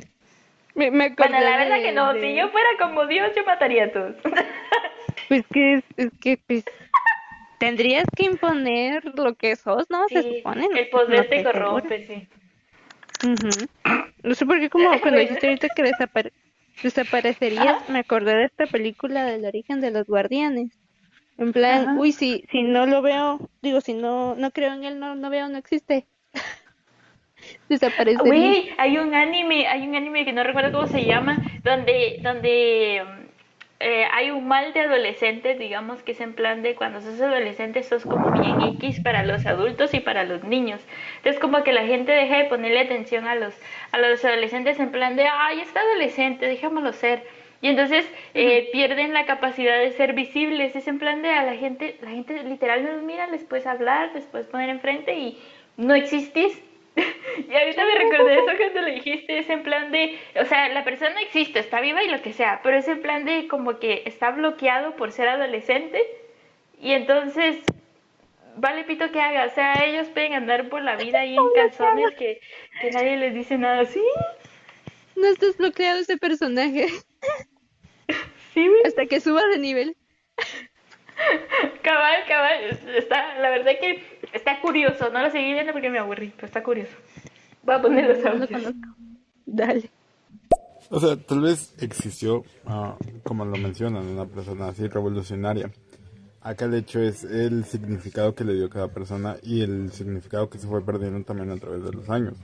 Me, me Bueno, la verdad de- que no, de- si yo fuera como Dios, yo mataría a todos. *laughs* Pues que es, es que pues tendrías que imponer lo que sos, ¿no? Se Sí, supone. no- el poder no te corrompe, sí. Ujú. No sé por qué como *laughs* cuando dijiste ahorita que desapare- desaparecerías, me acordé de esta película del origen de los guardianes. En plan, Ajá. uy, si, si no lo veo, digo, si no, no creo en él, no, no veo, no existe. Desaparecería. Güey, hay un anime, hay un anime que no recuerdo cómo se llama, donde, donde eh, hay un mal de adolescentes, digamos que es en plan de cuando sos adolescente sos como bien X para los adultos y para los niños. Entonces como que la gente deja de ponerle atención a los, a los adolescentes en plan de, ay, está adolescente, dejémoslo ser. Y entonces eh, pierden la capacidad de ser visibles. Es en plan de a la gente, la gente literal no los mira, les puedes hablar, les puedes poner enfrente y no existís. *laughs* y ahorita me recordé eso cuando le dijiste, es en plan de, o sea, la persona existe, está viva y lo que sea, pero es en plan de como que está bloqueado por ser adolescente y entonces vale pito que haga, o sea, ellos pueden andar por la vida ahí en calzones que, que nadie les dice nada así. No estás bloqueado ese personaje *laughs* Sí, güey. hasta que suba de nivel. *laughs* Cabal, cabal, está, la verdad que está curioso, no lo seguí viendo porque me aburrí, pero está curioso. Voy a poner los audios. conozco. Dale. O sea, tal vez existió, ah, como lo mencionan, una persona así revolucionaria. Acá el hecho es el significado que le dio cada persona y el significado que se fue perdiendo también a través de los años.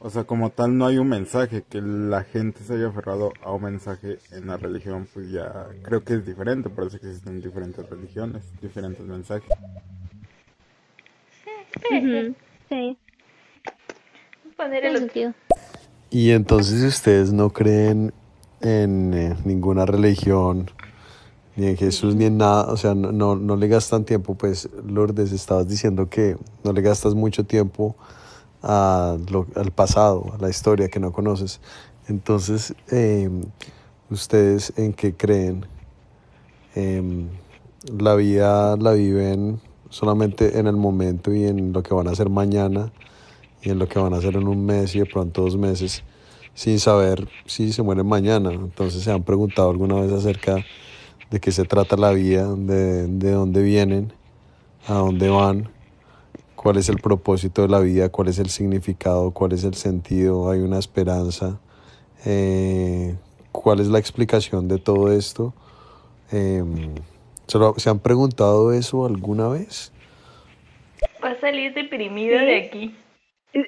O sea, como tal no hay un mensaje, que la gente se haya aferrado a un mensaje en la religión, pues ya creo que es diferente, por eso que existen diferentes religiones, diferentes mensajes. Sí, Poner el sentido. Y entonces ustedes no creen en eh, ninguna religión, ni en Jesús, ni en nada, o sea, no, no, no le gastan tiempo, pues Lourdes, estabas diciendo que no le gastas mucho tiempo a lo- al pasado, a la historia que no conoces. Entonces, eh, ¿ustedes en qué creen? Em, la vida la viven solamente en el momento y en lo que van a hacer mañana y en lo que van a hacer en un mes y de pronto dos meses sin saber si se mueren mañana. Entonces se han preguntado alguna vez acerca de qué se trata la vida, de, de dónde vienen, a dónde van, cuál es el propósito de la vida, cuál es el significado, cuál es el sentido, hay una esperanza, eh, cuál es la explicación de todo esto. Em, ¿se, lo- ¿Se han preguntado eso alguna vez? Va a salir deprimido Sí. de aquí.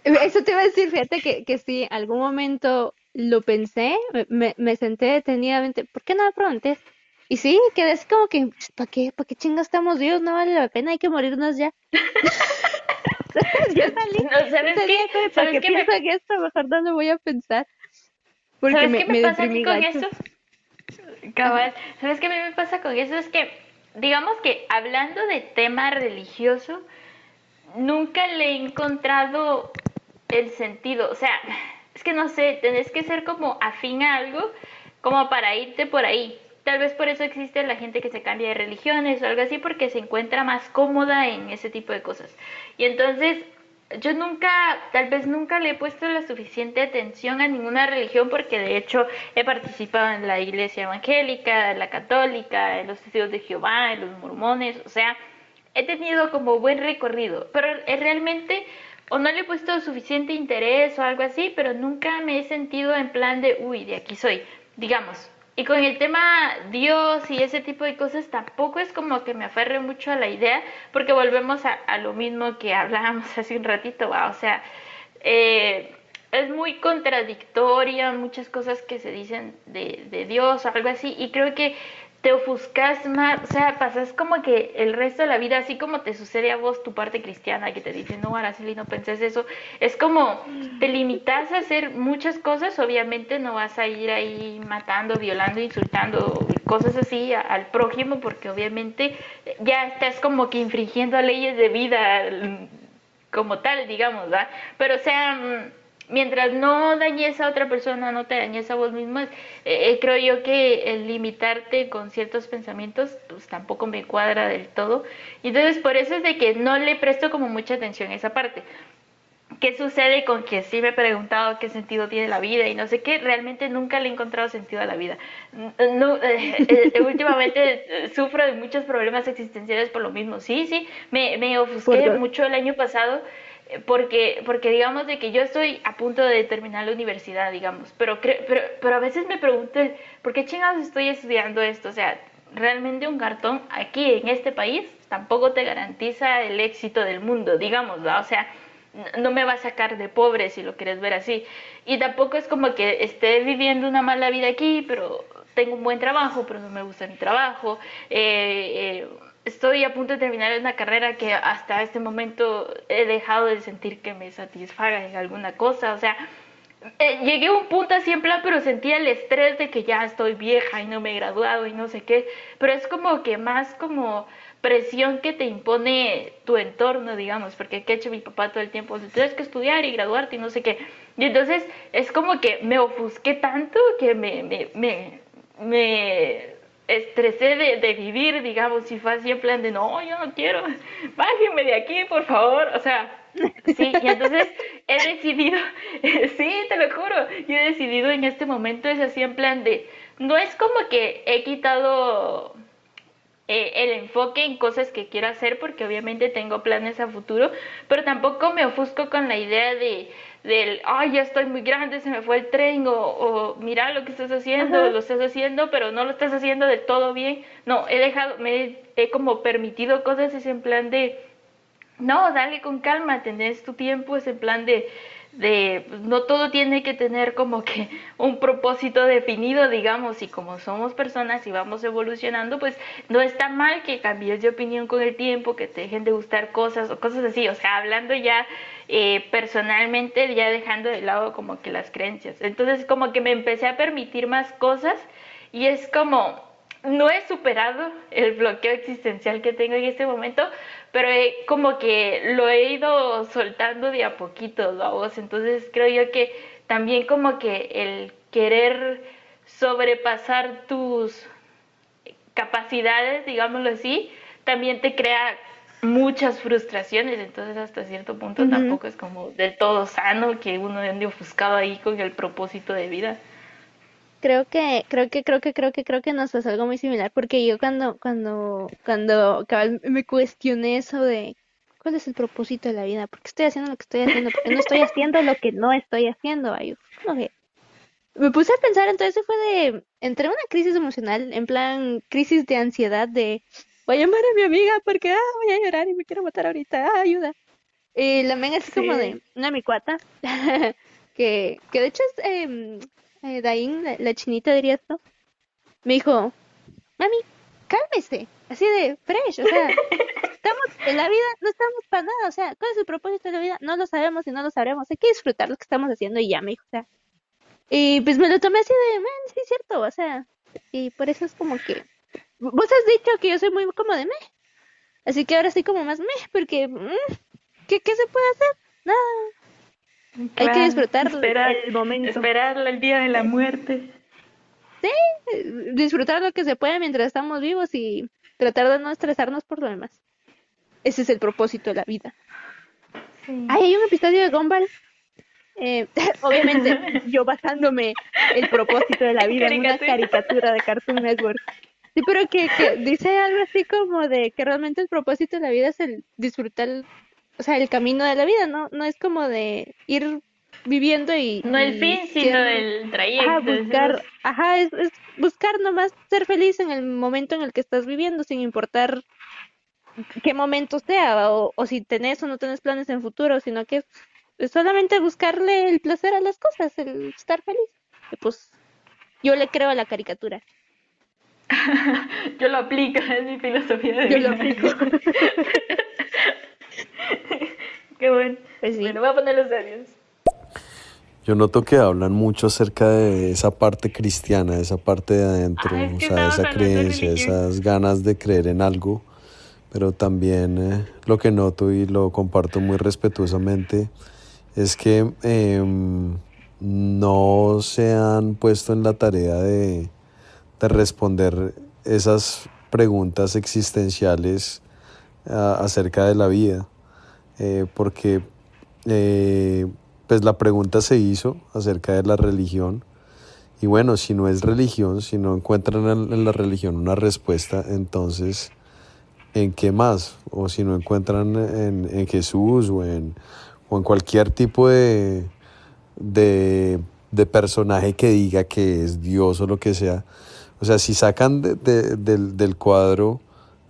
Eso te iba a decir, fíjate que, que sí, algún momento lo pensé, me, me- senté detenidamente, ¿por qué no me pregunté? Y sí, quedé así como que, ¿para qué? ¿Para qué chingo estamos Dios? No vale la pena, hay que morirnos ya. *laughs* ya salí. No, ¿sabes qué? día como, ¿Para ¿Sabes qué qué me- pienso en esto? Mejor no lo voy a pensar. Porque ¿Sabes me, qué me, me pasa a mí con gacho. eso? Cabal, ¿sabes qué a mí me pasa con eso? Es que, digamos que hablando de tema religioso, nunca le he encontrado el sentido. O sea, es que no sé, tenés que ser como afín a algo como para irte por ahí. Tal vez por eso existe la gente que se cambia de religiones o algo así, porque se encuentra más cómoda en ese tipo de cosas. Y entonces, yo nunca, tal vez nunca le he puesto la suficiente atención a ninguna religión, porque de hecho he participado en la iglesia evangélica, la católica, en los testigos de Jehová, en los mormones, o sea, he tenido como buen recorrido, pero eh, realmente o no le he puesto suficiente interés o algo así, pero nunca me he sentido en plan de, uy, de aquí soy, digamos. Y con el tema Dios y ese tipo de cosas tampoco es como que me aferre mucho a la idea, porque volvemos a, lo mismo que hablábamos *laughs* hace un ratito, ¿va? o sea, eh, es muy contradictoria muchas cosas que se dicen de, de Dios algo así, y creo que te ofuscas más, o sea, pasas como que el resto de la vida, así como te sucede a vos tu parte cristiana, que te dice, no, Araceli, no penses eso, es como te limitas a hacer muchas cosas, obviamente no vas a ir ahí matando, violando, insultando, cosas así al prójimo, porque obviamente ya estás como que infringiendo leyes de vida mm, como tal, digamos, ¿va? Pero o sea, mm, mientras no dañes a otra persona, no te dañes a vos mismo, eh, eh, creo yo que el limitarte con ciertos pensamientos, pues tampoco me cuadra del todo. Entonces por eso es de que no le presto como mucha atención a esa parte. ¿Qué sucede con que sí me he preguntado qué sentido tiene la vida y no sé qué? Realmente nunca le he encontrado sentido a la vida. No, eh, eh, *laughs* últimamente eh, sufro de muchos problemas existenciales por lo mismo. Sí, sí, me, me ofusqué mucho el año pasado porque, porque digamos de que yo estoy a punto de terminar la universidad, digamos, pero, pero, pero a veces me pregunto, ¿por qué chingados estoy estudiando esto? O sea, realmente un cartón aquí en este país tampoco te garantiza el éxito del mundo, digamos, ¿va? O sea, no me va a sacar de pobre si lo quieres ver así. Y tampoco es como que esté viviendo una mala vida aquí, pero tengo un buen trabajo, pero no me gusta mi trabajo. Eh, eh, estoy a punto de terminar una carrera que hasta este momento he dejado de sentir que me satisfaga en alguna cosa. O sea, eh, llegué a un punto así en plan, pero sentía el estrés de que ya estoy vieja y no me he graduado y no sé qué. Pero es como que más como presión que te impone tu entorno, digamos, porque que hecho mi papá todo el tiempo, tienes que estudiar y graduarte y no sé qué. Y entonces es como que me ofusqué tanto que me estresé de, de vivir, digamos, y fue así en plan de, no, yo no quiero, bájenme de aquí, por favor, o sea, sí, y entonces he decidido, *laughs* sí, te lo juro, yo he decidido en este momento es así en plan de, no es como que he quitado eh, el enfoque en cosas que quiero hacer porque obviamente tengo planes a futuro, pero tampoco me ofusco con la idea de del, ay, ya estoy muy grande, se me fue el tren, o, o mira lo que estás haciendo, Ajá. lo estás haciendo, pero no lo estás haciendo del todo bien. No, he dejado, me he, he como permitido cosas es en plan de, no, dale con calma, tenés tu tiempo, es en plan de, de, pues, no todo tiene que tener como que *laughs* un propósito definido, digamos, y como somos personas y vamos evolucionando, pues no está mal que cambies de opinión con el tiempo, que te dejen de gustar cosas o cosas así, o sea, hablando ya eh, personalmente, ya dejando de lado como que las creencias. Entonces como que me empecé a permitir más cosas y es como, no he superado el bloqueo existencial que tengo en este momento, pero he- como que lo he ido soltando de a poquito, vos. Entonces creo yo que también como que el querer sobrepasar tus capacidades, digámoslo así, también te crea muchas frustraciones, entonces hasta cierto punto tampoco es como del todo sano que uno ande ofuscado ahí con el propósito de vida. Creo que, creo que, creo que, creo que, creo que nos pasó algo muy similar, porque yo cuando, cuando, cuando me cuestioné eso de cuál es el propósito de la vida, por qué estoy haciendo lo que estoy haciendo, por qué no estoy haciendo lo que no estoy haciendo, ay, me puse a pensar, entonces fue de, entré en una crisis emocional, en plan crisis de ansiedad de, voy a llamar a mi amiga porque, ah, voy a llorar y me quiero matar ahorita, ah, ayuda. Y la men así como de, una mi cuata, *laughs* que, que de hecho es, em, eh, Dain, la, la chinita dirías, ¿no? Me dijo, mami, cálmese, así de fresh, o sea, estamos en la vida, no estamos para nada, o sea, ¿cuál es el propósito de la vida? No lo sabemos y no lo sabremos, hay que disfrutar lo que estamos haciendo y ya, me dijo, o sea, y pues me lo tomé así de, man, sí es cierto, o sea, y por eso es como que, vos has dicho que yo soy muy como de meh, así que ahora estoy como más meh, porque, mm, ¿qué, ¿qué se puede hacer? Nada. Hay que disfrutar esperar, el momento. Esperar el día de la muerte. Sí, disfrutar lo que se puede mientras estamos vivos y tratar de no estresarnos por lo demás. Ese es el propósito de la vida. Sí. Ay, hay un episodio de Gumball. Eh, *laughs* obviamente, *laughs* yo basándome el propósito de la vida en una caricatura de Cartoon Network. Sí, pero que, que dice algo así como de que realmente el propósito de la vida es el disfrutar, o sea, el camino de la vida, ¿no? No es como de ir viviendo y... No el y fin, sino el trayecto. Ajá, buscar, ajá, es, es buscar nomás ser feliz en el momento en el que estás viviendo, sin importar qué momento sea, o, o si tenés o no tenés planes en futuro, sino que es solamente buscarle el placer a las cosas, el estar feliz. Y pues yo le creo a la caricatura. *laughs* Yo lo aplico, es mi filosofía de Yo vida. lo aplico. *laughs* Qué bueno. Pues sí. Bueno, voy a poner los. Yo noto que hablan mucho acerca de esa parte cristiana, de esa parte de adentro, Ah, es o sea, esa creencia, esas ganas de creer en algo, pero también eh, lo que noto y lo comparto muy respetuosamente es que em, no se han puesto en la tarea de, de responder esas preguntas existenciales ah, acerca de la vida, eh, porque eh, pues la pregunta se hizo acerca de la religión. Y bueno, si no es religión, si no encuentran en la religión una respuesta, entonces, ¿en qué más? O si no encuentran en, en Jesús o en, o en cualquier tipo de, de, de personaje que diga que es Dios o lo que sea. O sea, si sacan de- de- del, del cuadro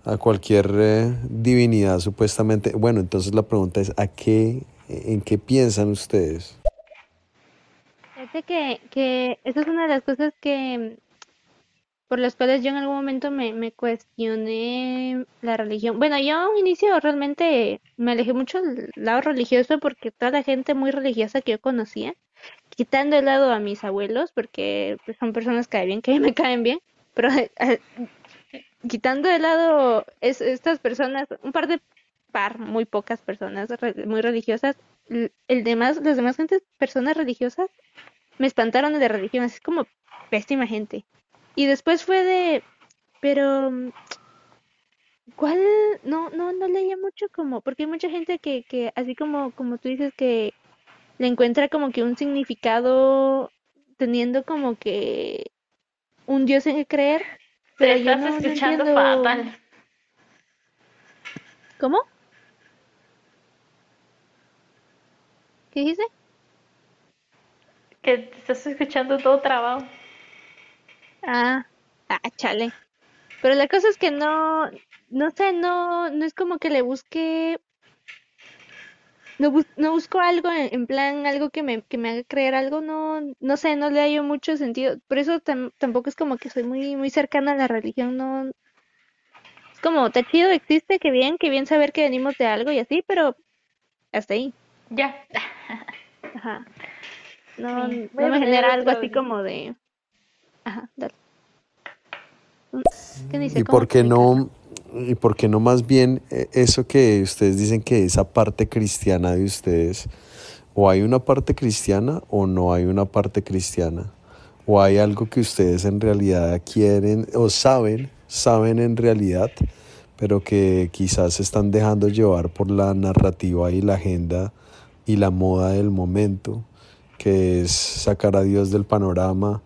a cualquier eh, divinidad supuestamente, bueno, entonces la pregunta es, ¿a qué, en qué piensan ustedes? Fíjate que, que esa es una de las cosas que por las cuales yo en algún momento me, me cuestioné la religión. Bueno, yo a un inicio realmente me alejé mucho del lado religioso porque toda la gente muy religiosa que yo conocía, quitando de lado a mis abuelos, porque pues, son personas que bien, que me caen bien, pero eh, quitando de lado es- estas personas, un par de par, muy pocas personas muy religiosas, el demás, las demás gentes, personas religiosas, me espantaron de religión, así como pésima gente. Y después fue de, pero, ¿cuál? No, no, no leía mucho como, porque hay mucha gente que, que así como, como tú dices, que le encuentra como que un significado teniendo como que un Dios en que creer, pero Te yo estás no, no escuchando entiendo- fatal. ¿Cómo? ¿Qué dice? Que te estás escuchando todo trabado. Ah, ah, chale. Pero la cosa es que no, no sé, no, no es como que le busque, no, bus- no busco algo en, en plan, algo que me, que me haga creer algo, no, no sé, no le hallo mucho sentido. Por eso tam- tampoco es como que soy muy, muy cercana a la religión, no. Es como, está chido, existe, que bien, que bien saber que venimos de algo y así, pero hasta ahí. Ya. Ajá. No, voy no a me genera algo así como de... Ajá, dale. ¿Qué dice? ¿Y ¿Cómo por qué explicar? no, y por qué no más bien eh, eso que ustedes dicen que esa parte cristiana de ustedes, o hay una parte cristiana o no hay una parte cristiana? ¿O hay algo que ustedes en realidad quieren o saben, saben en realidad, pero que quizás se están dejando llevar por la narrativa y la agenda y la moda del momento, que es sacar a Dios del panorama,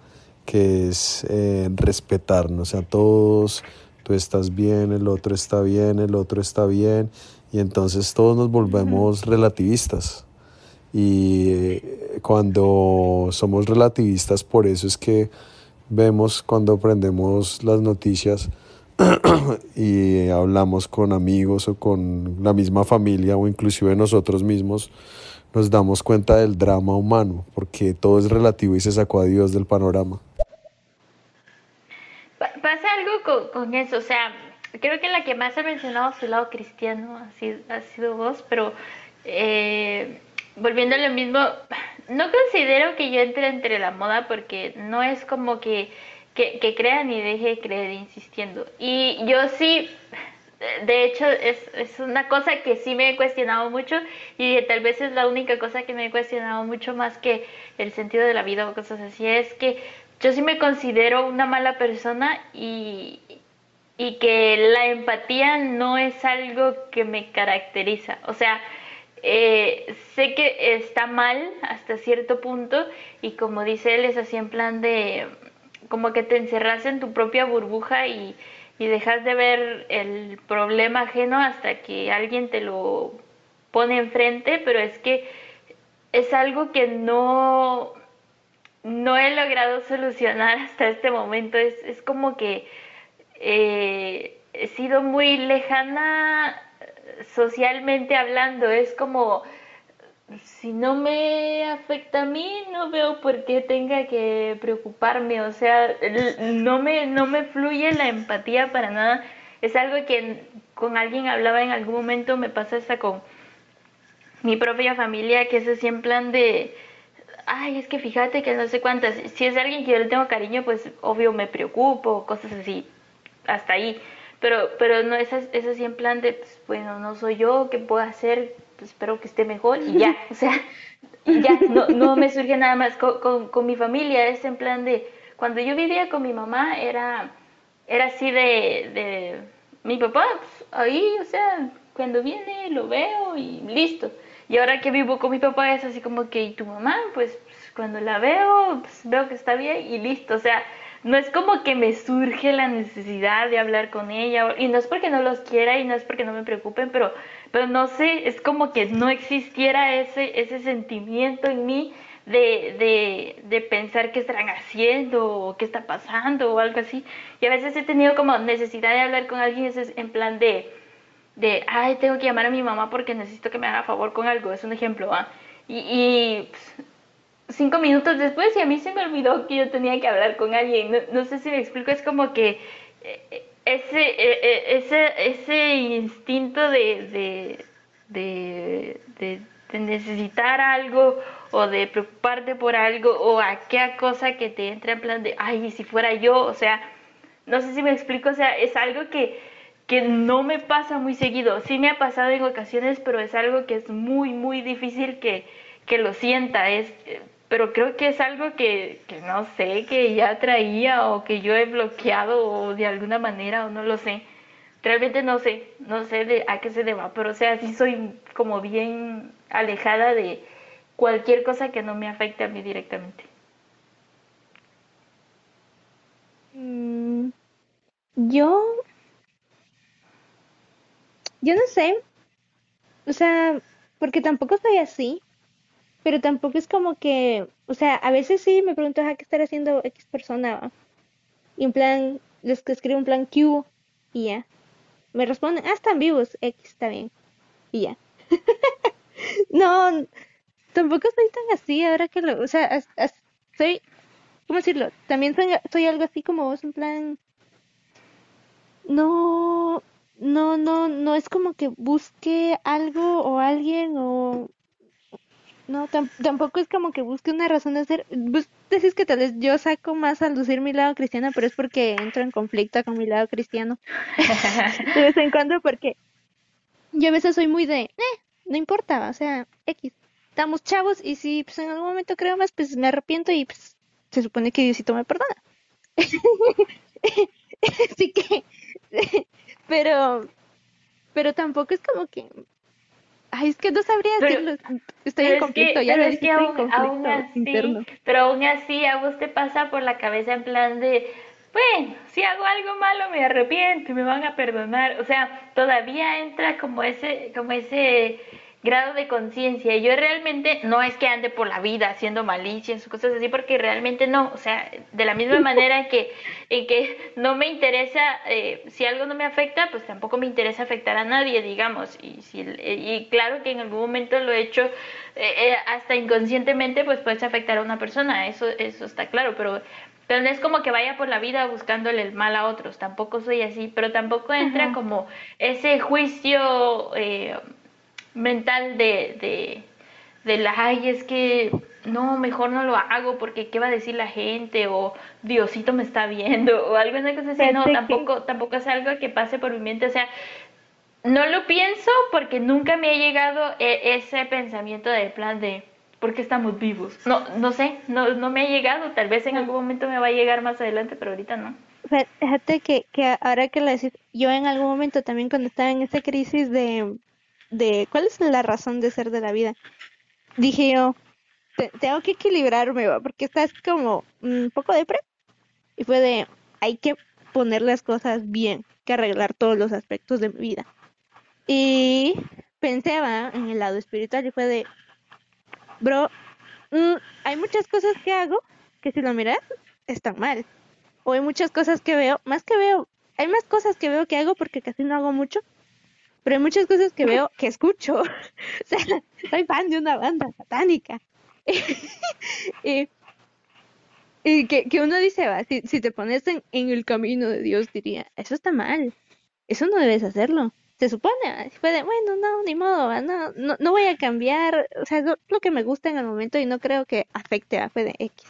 que es eh, respetarnos a todos, tú estás bien, el otro está bien, el otro está bien, y entonces todos nos volvemos relativistas. Y eh, cuando somos relativistas, por eso es que vemos cuando aprendemos las noticias *clears throat* y hablamos con amigos o con la misma familia o inclusive nosotros mismos, nos damos cuenta del drama humano, porque todo es relativo y se sacó a Dios del panorama. Con, eso, o sea, creo que la que más ha mencionado su lado cristiano ha sido, vos, pero eh, volviendo a lo mismo, no considero que yo entre entre la moda porque no es como que, que, que crea ni deje de creer insistiendo. Y yo sí, de hecho, es, es una cosa que sí me he cuestionado mucho y tal vez es la única cosa que me he cuestionado mucho más que el sentido de la vida o cosas así, es que yo sí me considero una mala persona y, y que la empatía no es algo que me caracteriza. O sea, eh, sé que está mal hasta cierto punto y como dice él, es así en plan de como que te encerras en tu propia burbuja y, y dejas de ver el problema ajeno hasta que alguien te lo pone enfrente, pero es que es algo que no, no he logrado solucionar hasta este momento. Es, es como que eh, he sido muy lejana socialmente hablando. Es como, si no me afecta a mí, no veo por qué tenga que preocuparme. O sea, no me, no me fluye la empatía para nada. Es algo que con alguien hablaba en algún momento, me pasa hasta con mi propia familia, que es así en plan de ay, es que fíjate que no sé cuántas, si es alguien que yo le tengo cariño, pues obvio me preocupo, cosas así, hasta ahí. Pero, pero no es, es así en plan de, pues, bueno, no soy yo, ¿qué puedo hacer? Pues espero que esté mejor y ya, o sea, ya, no, no me surge nada más con, con, mi familia, es en plan de, cuando yo vivía con mi mamá era, era así de, de mi papá, pues, ahí, o sea, cuando viene lo veo y listo. Y ahora que vivo con mi papá es así como que, ¿y tu mamá? Pues, pues cuando la veo, pues veo que está bien y listo. O sea, no es como que me surge la necesidad de hablar con ella, y no es porque no los quiera y no es porque no me preocupen, pero, pero no sé, es como que no existiera ese, ese sentimiento en mí de, de, de pensar qué estarán haciendo o qué está pasando o algo así. Y a veces he tenido como necesidad de hablar con alguien en plan de, de, ay, tengo que llamar a mi mamá porque necesito que me haga favor con algo, es un ejemplo, ¿ah? Y, pues, cinco minutos después y a mí se me olvidó que yo tenía que hablar con alguien. No, no sé si me explico, es como que eh, ese, eh, eh, ese, ese instinto de, de, de, de, de necesitar algo o de preocuparte por algo o aquella cosa que te entra en plan de, ay, si fuera yo, o sea, no sé si me explico, o sea, es algo que, que no me pasa muy seguido. Sí me ha pasado en ocasiones, pero es algo que es muy, muy difícil que, que lo sienta. Es, pero creo que es algo que, que, no sé, que ya traía o que yo he bloqueado o de alguna manera o no lo sé. Realmente no sé, no sé de a qué se deba, pero o sea, sí soy como bien alejada de cualquier cosa que no me afecte a mí directamente. Mm, yo, yo no sé, o sea, porque tampoco soy así, pero tampoco es como que, o sea, a veces sí me pregunto, ¿a qué estar haciendo X persona? va?". Y en plan, les que escribo un plan Q y ya. Me responden, ah, están vivos, X, está bien. Y ya. *laughs* no, tampoco soy tan así ahora que lo, o sea, soy, ¿cómo decirlo? También soy, soy algo así como vos, en plan, no, no, no, no es como que busque algo o alguien o no, tam- tampoco es como que busque una razón de ser. Vos decís que tal vez yo saco más a lucir mi lado cristiano, pero es porque entro en conflicto con mi lado cristiano *laughs* de vez en cuando, porque yo a veces soy muy de, eh, no importa, o sea, X, estamos chavos y si pues, en algún momento creo más, pues me arrepiento y pues se supone que Diosito me perdona. *laughs* Así que, *laughs* pero, pero tampoco es como que, ay, es que no sabría Pero- decirlo, estoy en es que, conflicto, ya pero lo es que en aún, conflicto aún así, interno. pero aún así a vos te pasa por la cabeza en plan de, bueno, si hago algo malo me arrepiento me van a perdonar. O sea, todavía entra como ese, como ese grado de conciencia. Yo realmente no es que ande por la vida haciendo malicias o cosas así, porque realmente no. O sea, de la misma *laughs* manera que, en que no me interesa, eh, si algo no me afecta, pues tampoco me interesa afectar a nadie, digamos. Y, si, y claro que en algún momento lo he hecho eh, eh, hasta inconscientemente, pues puedes afectar a una persona, eso, eso está claro, pero Pero no es como que vaya por la vida buscándole el mal a otros, tampoco soy así, pero tampoco entra como ese juicio eh, mental de, de, de la, ay, es que no, mejor no lo hago porque qué va a decir la gente o Diosito me está viendo o algo así. No, tampoco, tampoco es algo que pase por mi mente. O sea, no lo pienso porque nunca me ha llegado e, ese pensamiento de plan de ¿por qué estamos vivos? No, no sé, no, no me ha llegado. Tal vez en algún momento me va a llegar más adelante, pero ahorita no. Fíjate que, que ahora que lo decís, yo en algún momento también cuando estaba en esa crisis de, de cuál es la razón de ser de la vida, dije yo, tengo que equilibrarme, porque estás como un poco de pre. Y fue de, hay que poner las cosas bien, que arreglar todos los aspectos de mi vida. Y pensé en el lado espiritual y fue de, bro, mm, hay muchas cosas que hago que si lo miras están mal. O hay muchas cosas que veo, más que veo, hay más cosas que veo que hago porque casi no hago mucho, pero hay muchas cosas que veo que escucho. *laughs* o sea, soy fan de una banda satánica. *laughs* y, que, uno dice, va, si, si te pones en, el camino de Dios, diría, eso está mal, eso no debes hacerlo. Se supone, puede, bueno, no, ni modo, no, no, no voy a cambiar, o sea, es lo que me gusta en el momento y no creo que afecte a Fede X.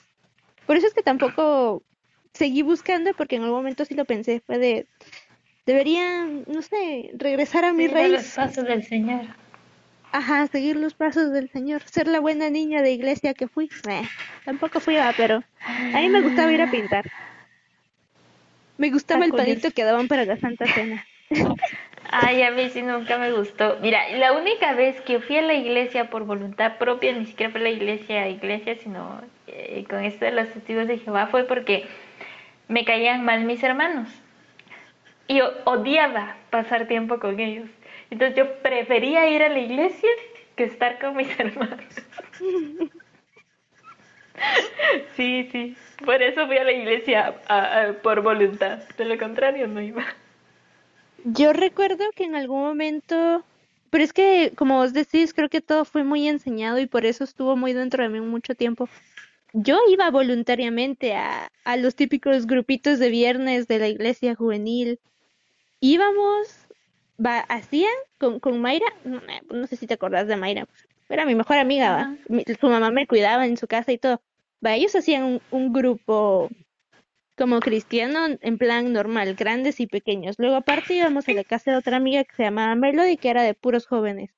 Por eso es que tampoco seguí buscando, porque en algún momento sí lo pensé, fue de, debería, no sé, regresar a mi raíz. los pasos del Señor. Ajá, seguir los pasos del Señor, ser la buena niña de iglesia que fui. Eh, tampoco fui, a, pero a mí me gustaba ir a pintar. Me gustaba el panito que daban para la Santa Cena. *laughs* Ay, a mí sí nunca me gustó. Mira, la única vez que fui a la iglesia por voluntad propia, ni siquiera fue a la iglesia a iglesia, sino eh, con esto de los testigos de Jehová, fue porque me caían mal mis hermanos. Y odiaba pasar tiempo con ellos. Entonces yo prefería ir a la iglesia que estar con mis *laughs* hermanos. Sí, sí. Por eso fui a la iglesia por voluntad. De lo contrario, no iba. Yo recuerdo que en algún momento, pero es que, como vos decís, creo que todo fue muy enseñado y por eso estuvo muy dentro de mí mucho tiempo. Yo iba voluntariamente a, a los típicos grupitos de viernes de la iglesia juvenil. Íbamos va, hacían con, con Mayra, no, sé si te acordás de Mayra, era mi mejor amiga, su mamá me cuidaba en su casa y todo. Va, ellos hacían un, grupo como cristiano en plan normal, grandes y pequeños. Luego aparte íbamos a la casa de otra amiga que se llamaba Melody, que era de puros jóvenes.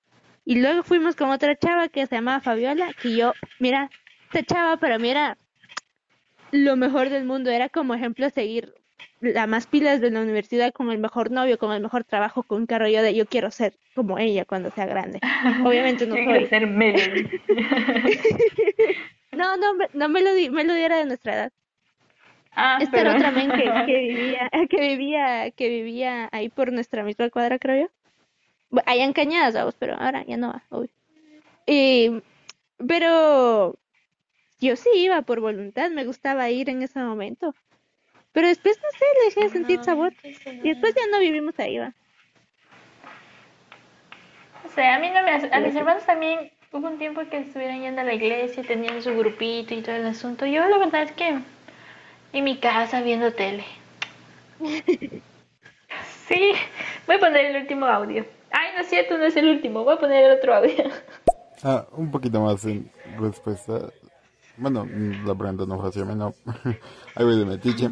Y luego fuimos con otra chava que se llamaba Fabiola, que yo, mira, esta chava para mí era lo mejor del mundo, era como ejemplo a seguir la más pilas de la universidad con el mejor novio, con el mejor trabajo, con un carro yo de yo quiero ser como ella cuando sea grande. Obviamente no soy. ser *laughs* no, no, no me lo di, me lo diera de nuestra edad. Ah, Esta era otra men que, *laughs* que, vivía, que vivía, que vivía ahí por nuestra misma cuadra, creo yo. Allá en Cañadas, vamos, pero ahora ya no va, obvio. Y, pero yo sí iba por voluntad, me gustaba ir en ese momento. Pero después, no sé, le dejé de sentir sabor. Y después ya no vivimos ahí, va. O sea, a mí no me... A mis hermanos también hubo un tiempo que estuvieron yendo a la iglesia, tenían su grupito y todo el asunto. Yo la verdad es que en mi casa viendo tele. *laughs* sí, voy a poner el último audio. Ay, no es cierto, no es el último, voy a poner el otro audio. ah, un poquito más en respuesta. Bueno, la pregunta no fue hacia mí, no. *laughs* Ahí voy de metiche.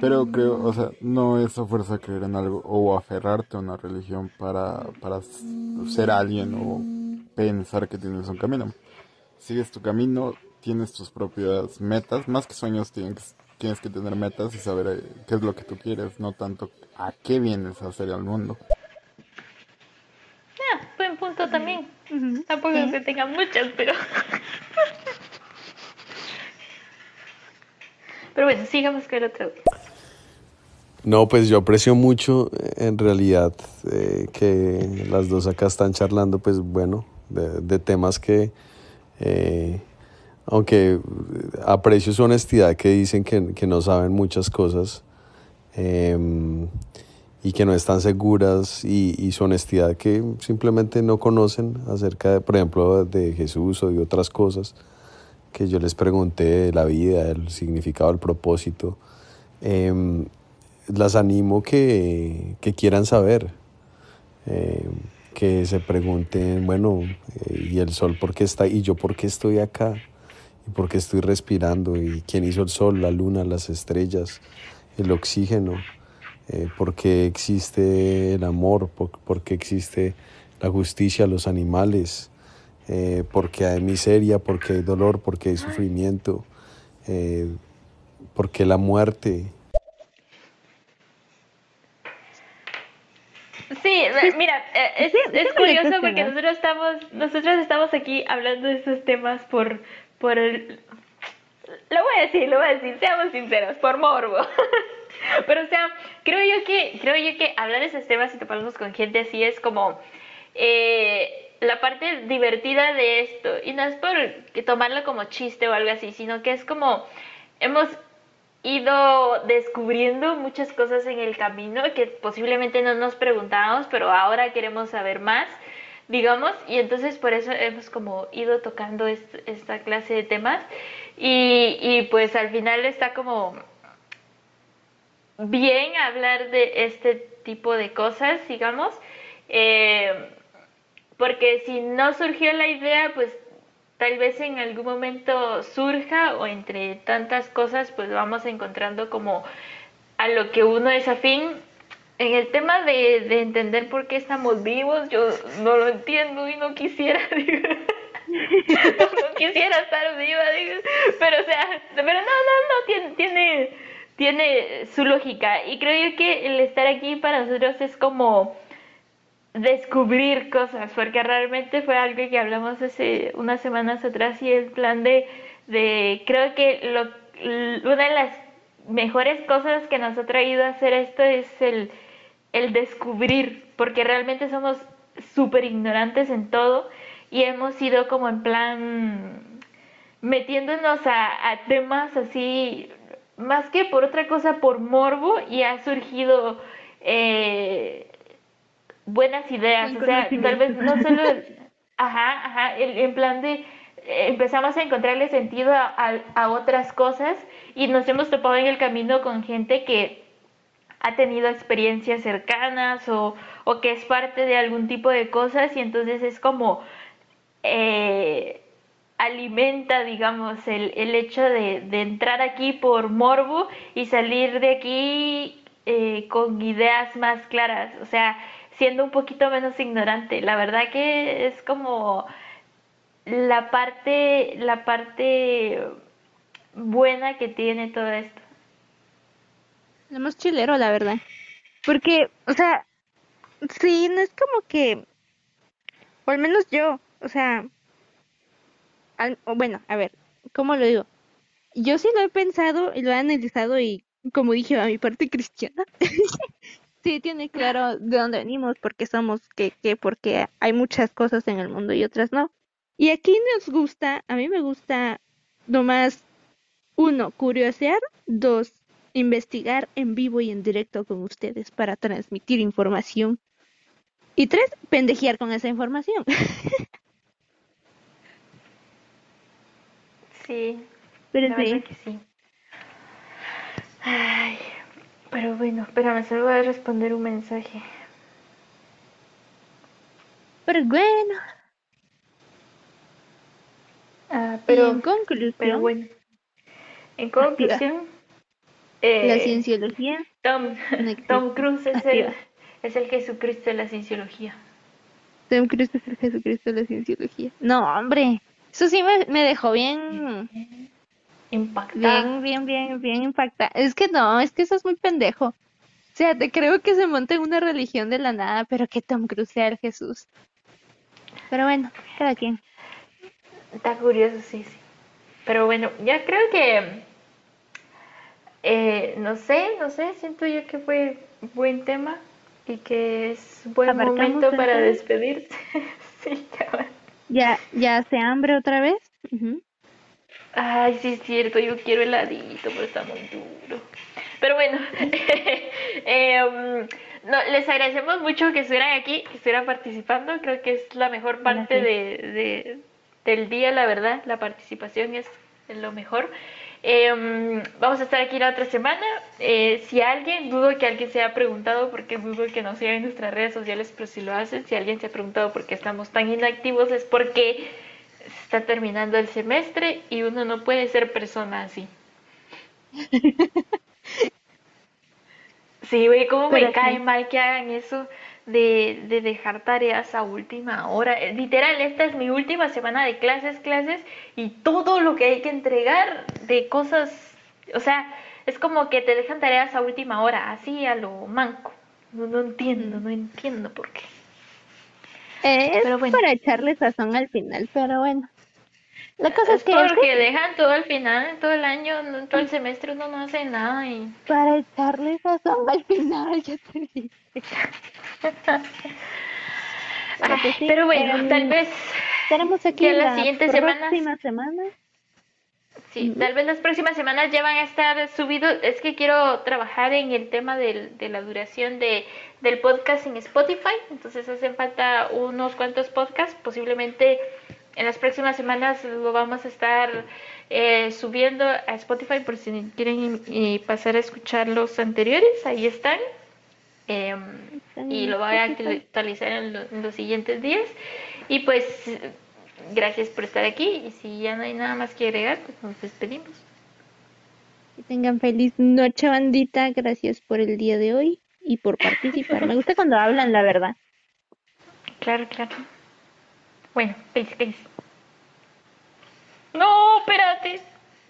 Pero creo, o sea, no es a fuerza creer en algo o aferrarte a una religión para, para ser alguien o pensar que tienes un camino. Sigues tu camino, tienes tus propias metas, más que sueños tienes, tienes que tener metas y saber eh, qué es lo que tú quieres, no tanto a qué vienes a hacer al mundo. Ah, buen punto también. Tampoco es que tenga muchas, pero... *laughs* pero bueno, sigamos con el otro. No, pues yo aprecio mucho en realidad eh, que las dos acá están charlando, pues bueno, de, temas que, eh, aunque aprecio su honestidad, que dicen que, no saben muchas cosas em, y que no están seguras y, su honestidad que simplemente no conocen acerca, de, por ejemplo, de Jesús o de otras cosas que yo les pregunté de la vida, el significado, el propósito, em, las animo que, que quieran saber, em, que se pregunten, bueno, eh, ¿y el sol por qué está? ¿Y yo por qué estoy acá? ¿Y por qué estoy respirando? ¿Y quién hizo el sol, la luna, las estrellas, el oxígeno? Eh, ¿Por qué existe el amor? ¿Por, por qué existe la justicia, los animales? Eh, porque hay miseria, porque hay dolor, porque hay sufrimiento, eh, porque la muerte. Sí, mira, eh, es, es curioso porque nosotros estamos, nosotros estamos aquí hablando de estos temas por, por el, lo voy a decir, lo voy a decir, seamos sinceros, por morbo. *laughs* Pero o sea, creo yo que, creo yo que hablar de esos temas y toparnos con gente así es como eh, la parte divertida de esto, y no es por tomarlo como chiste o algo así, sino que es como hemos ido descubriendo muchas cosas en el camino que posiblemente no nos preguntábamos, pero ahora queremos saber más, digamos, y entonces por eso hemos como ido tocando esta clase de temas y, pues al final está como bien hablar de este tipo de cosas, digamos. Eh, porque si no surgió la idea, pues tal vez en algún momento surja o entre tantas cosas, pues vamos encontrando como a lo que uno es afín. En el tema de, de entender por qué estamos vivos, yo no lo entiendo y no quisiera, *laughs* digo, no quisiera estar viva, digo, pero o sea, pero no, no, no, tiene, tiene, tiene su lógica. Y creo yo que el estar aquí para nosotros es como descubrir cosas, porque realmente fue algo que hablamos hace unas semanas atrás y el plan de, de creo que lo, una de las mejores cosas que nos ha traído a hacer esto es el, el descubrir, porque realmente somos súper ignorantes en todo y hemos ido como en plan metiéndonos a, a temas así, más que por otra cosa, por morbo y ha surgido... Eh, buenas ideas, o sea, tal vez no *laughs* solo, ajá, ajá, en plan de eh, empezamos a encontrarle sentido a, a, otras cosas y nos hemos topado en el camino con gente que ha tenido experiencias cercanas o, o que es parte de algún tipo de cosas y entonces es como eh, alimenta, digamos, el, el hecho de, de, entrar aquí por morbo y salir de aquí eh, con ideas más claras, o sea, siendo un poquito menos ignorante. La verdad que es como la parte, la parte buena que tiene todo esto. Somos chilero, la verdad. Porque, o sea, sí, no es como que, o al menos yo, o sea, bueno, a ver, ¿cómo lo digo? Yo sí lo he pensado y lo he analizado y, como dije, a mi parte *laughs* cristiana, sí tiene claro de dónde venimos, por qué somos, qué, qué, porque hay muchas cosas en el mundo y otras no. Y aquí nos gusta, a mí me gusta nomás, uno, curiosear, dos, investigar en vivo y en directo con ustedes para transmitir información. Y tres, pendejear con esa información. sí, pero sí. que sí. Ay. Pero bueno, espérame, solo voy a responder un mensaje. Pero bueno. Ah, pero, en conclusión. Pero bueno. En conclusión. Eh, la cienciología. Tom, Tom Cruise es el, es el Jesucristo de la cienciología. Tom Cruise es el Jesucristo de la cienciología. No, hombre. Eso sí me, me dejó bien impactada. Bien, bien, bien, bien impactada. Es que no, es que eso es muy pendejo. O sea, te creo que se monte una religión de la nada, pero que Tom Cruise sea el Jesús. Pero bueno, cada quien. Está curioso, sí, sí. Pero bueno, ya creo que... Eh, no sé, no sé, siento yo que fue buen tema y que es buen momento para despedirse. *laughs* sí, ya, ya se hambre otra vez. Ay, sí es cierto, yo quiero heladito, pero está muy duro. Pero bueno, *laughs* eh, no, les agradecemos mucho que estuvieran aquí, que estuvieran participando. Creo que es la mejor parte de, de, del día, la verdad. La participación es lo mejor. Em, vamos a estar aquí la otra semana. Eh, si alguien, dudo que alguien se haya preguntado, porque dudo que nos sigan en nuestras redes sociales, pero si lo hacen, si alguien se ha preguntado por qué estamos tan inactivos, es porque está terminando el semestre y uno no puede ser persona así. *laughs* Sí, güey, cómo me cae sí. mal que hagan eso de, de dejar tareas a última hora. Eh, Literal, esta es mi última semana de clases, clases, y todo lo que hay que entregar de cosas, o sea, es como que te dejan tareas a última hora, así a lo manco. No, no entiendo, no entiendo por qué. Es Pero bueno. para echarle sazón al final, pero bueno. La cosa es Es que porque dejan todo al final, todo el año, todo el semestre uno no hace nada y... para echarle sazón al final, *laughs* ya te dije. *laughs* Pero sí, Pero bueno, tal vez Estaremos aquí Ya las la siguientes semanas- próxima semana. Sí, tal vez las próximas semanas ya van a estar subidos. Es que quiero trabajar en el tema del- de la duración de, del podcast en Spotify. Entonces hacen falta unos cuantos podcasts. Posiblemente en las próximas semanas lo vamos a estar eh, subiendo a Spotify por si quieren eh, pasar a escuchar los anteriores. Ahí están. Em, y lo voy a actualizar en, lo- en los siguientes días. Y pues gracias por estar aquí y si ya no hay nada más que agregar, pues nos despedimos. Que tengan feliz noche, bandita. Gracias por el día de hoy y por participar. Me gusta cuando hablan, la verdad. Claro, claro. Bueno, ¿qué es? No, espérate.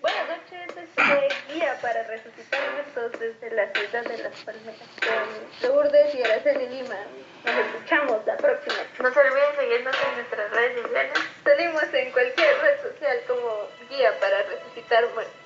Buenas noches, este guía para resucitar muertos desde la ciudad de las palmeras con Lourdes y Araceli Lima. Nos escuchamos la próxima. No se olviden seguirnos en nuestras redes sociales. Salimos en cualquier red social como guía para resucitar muertos.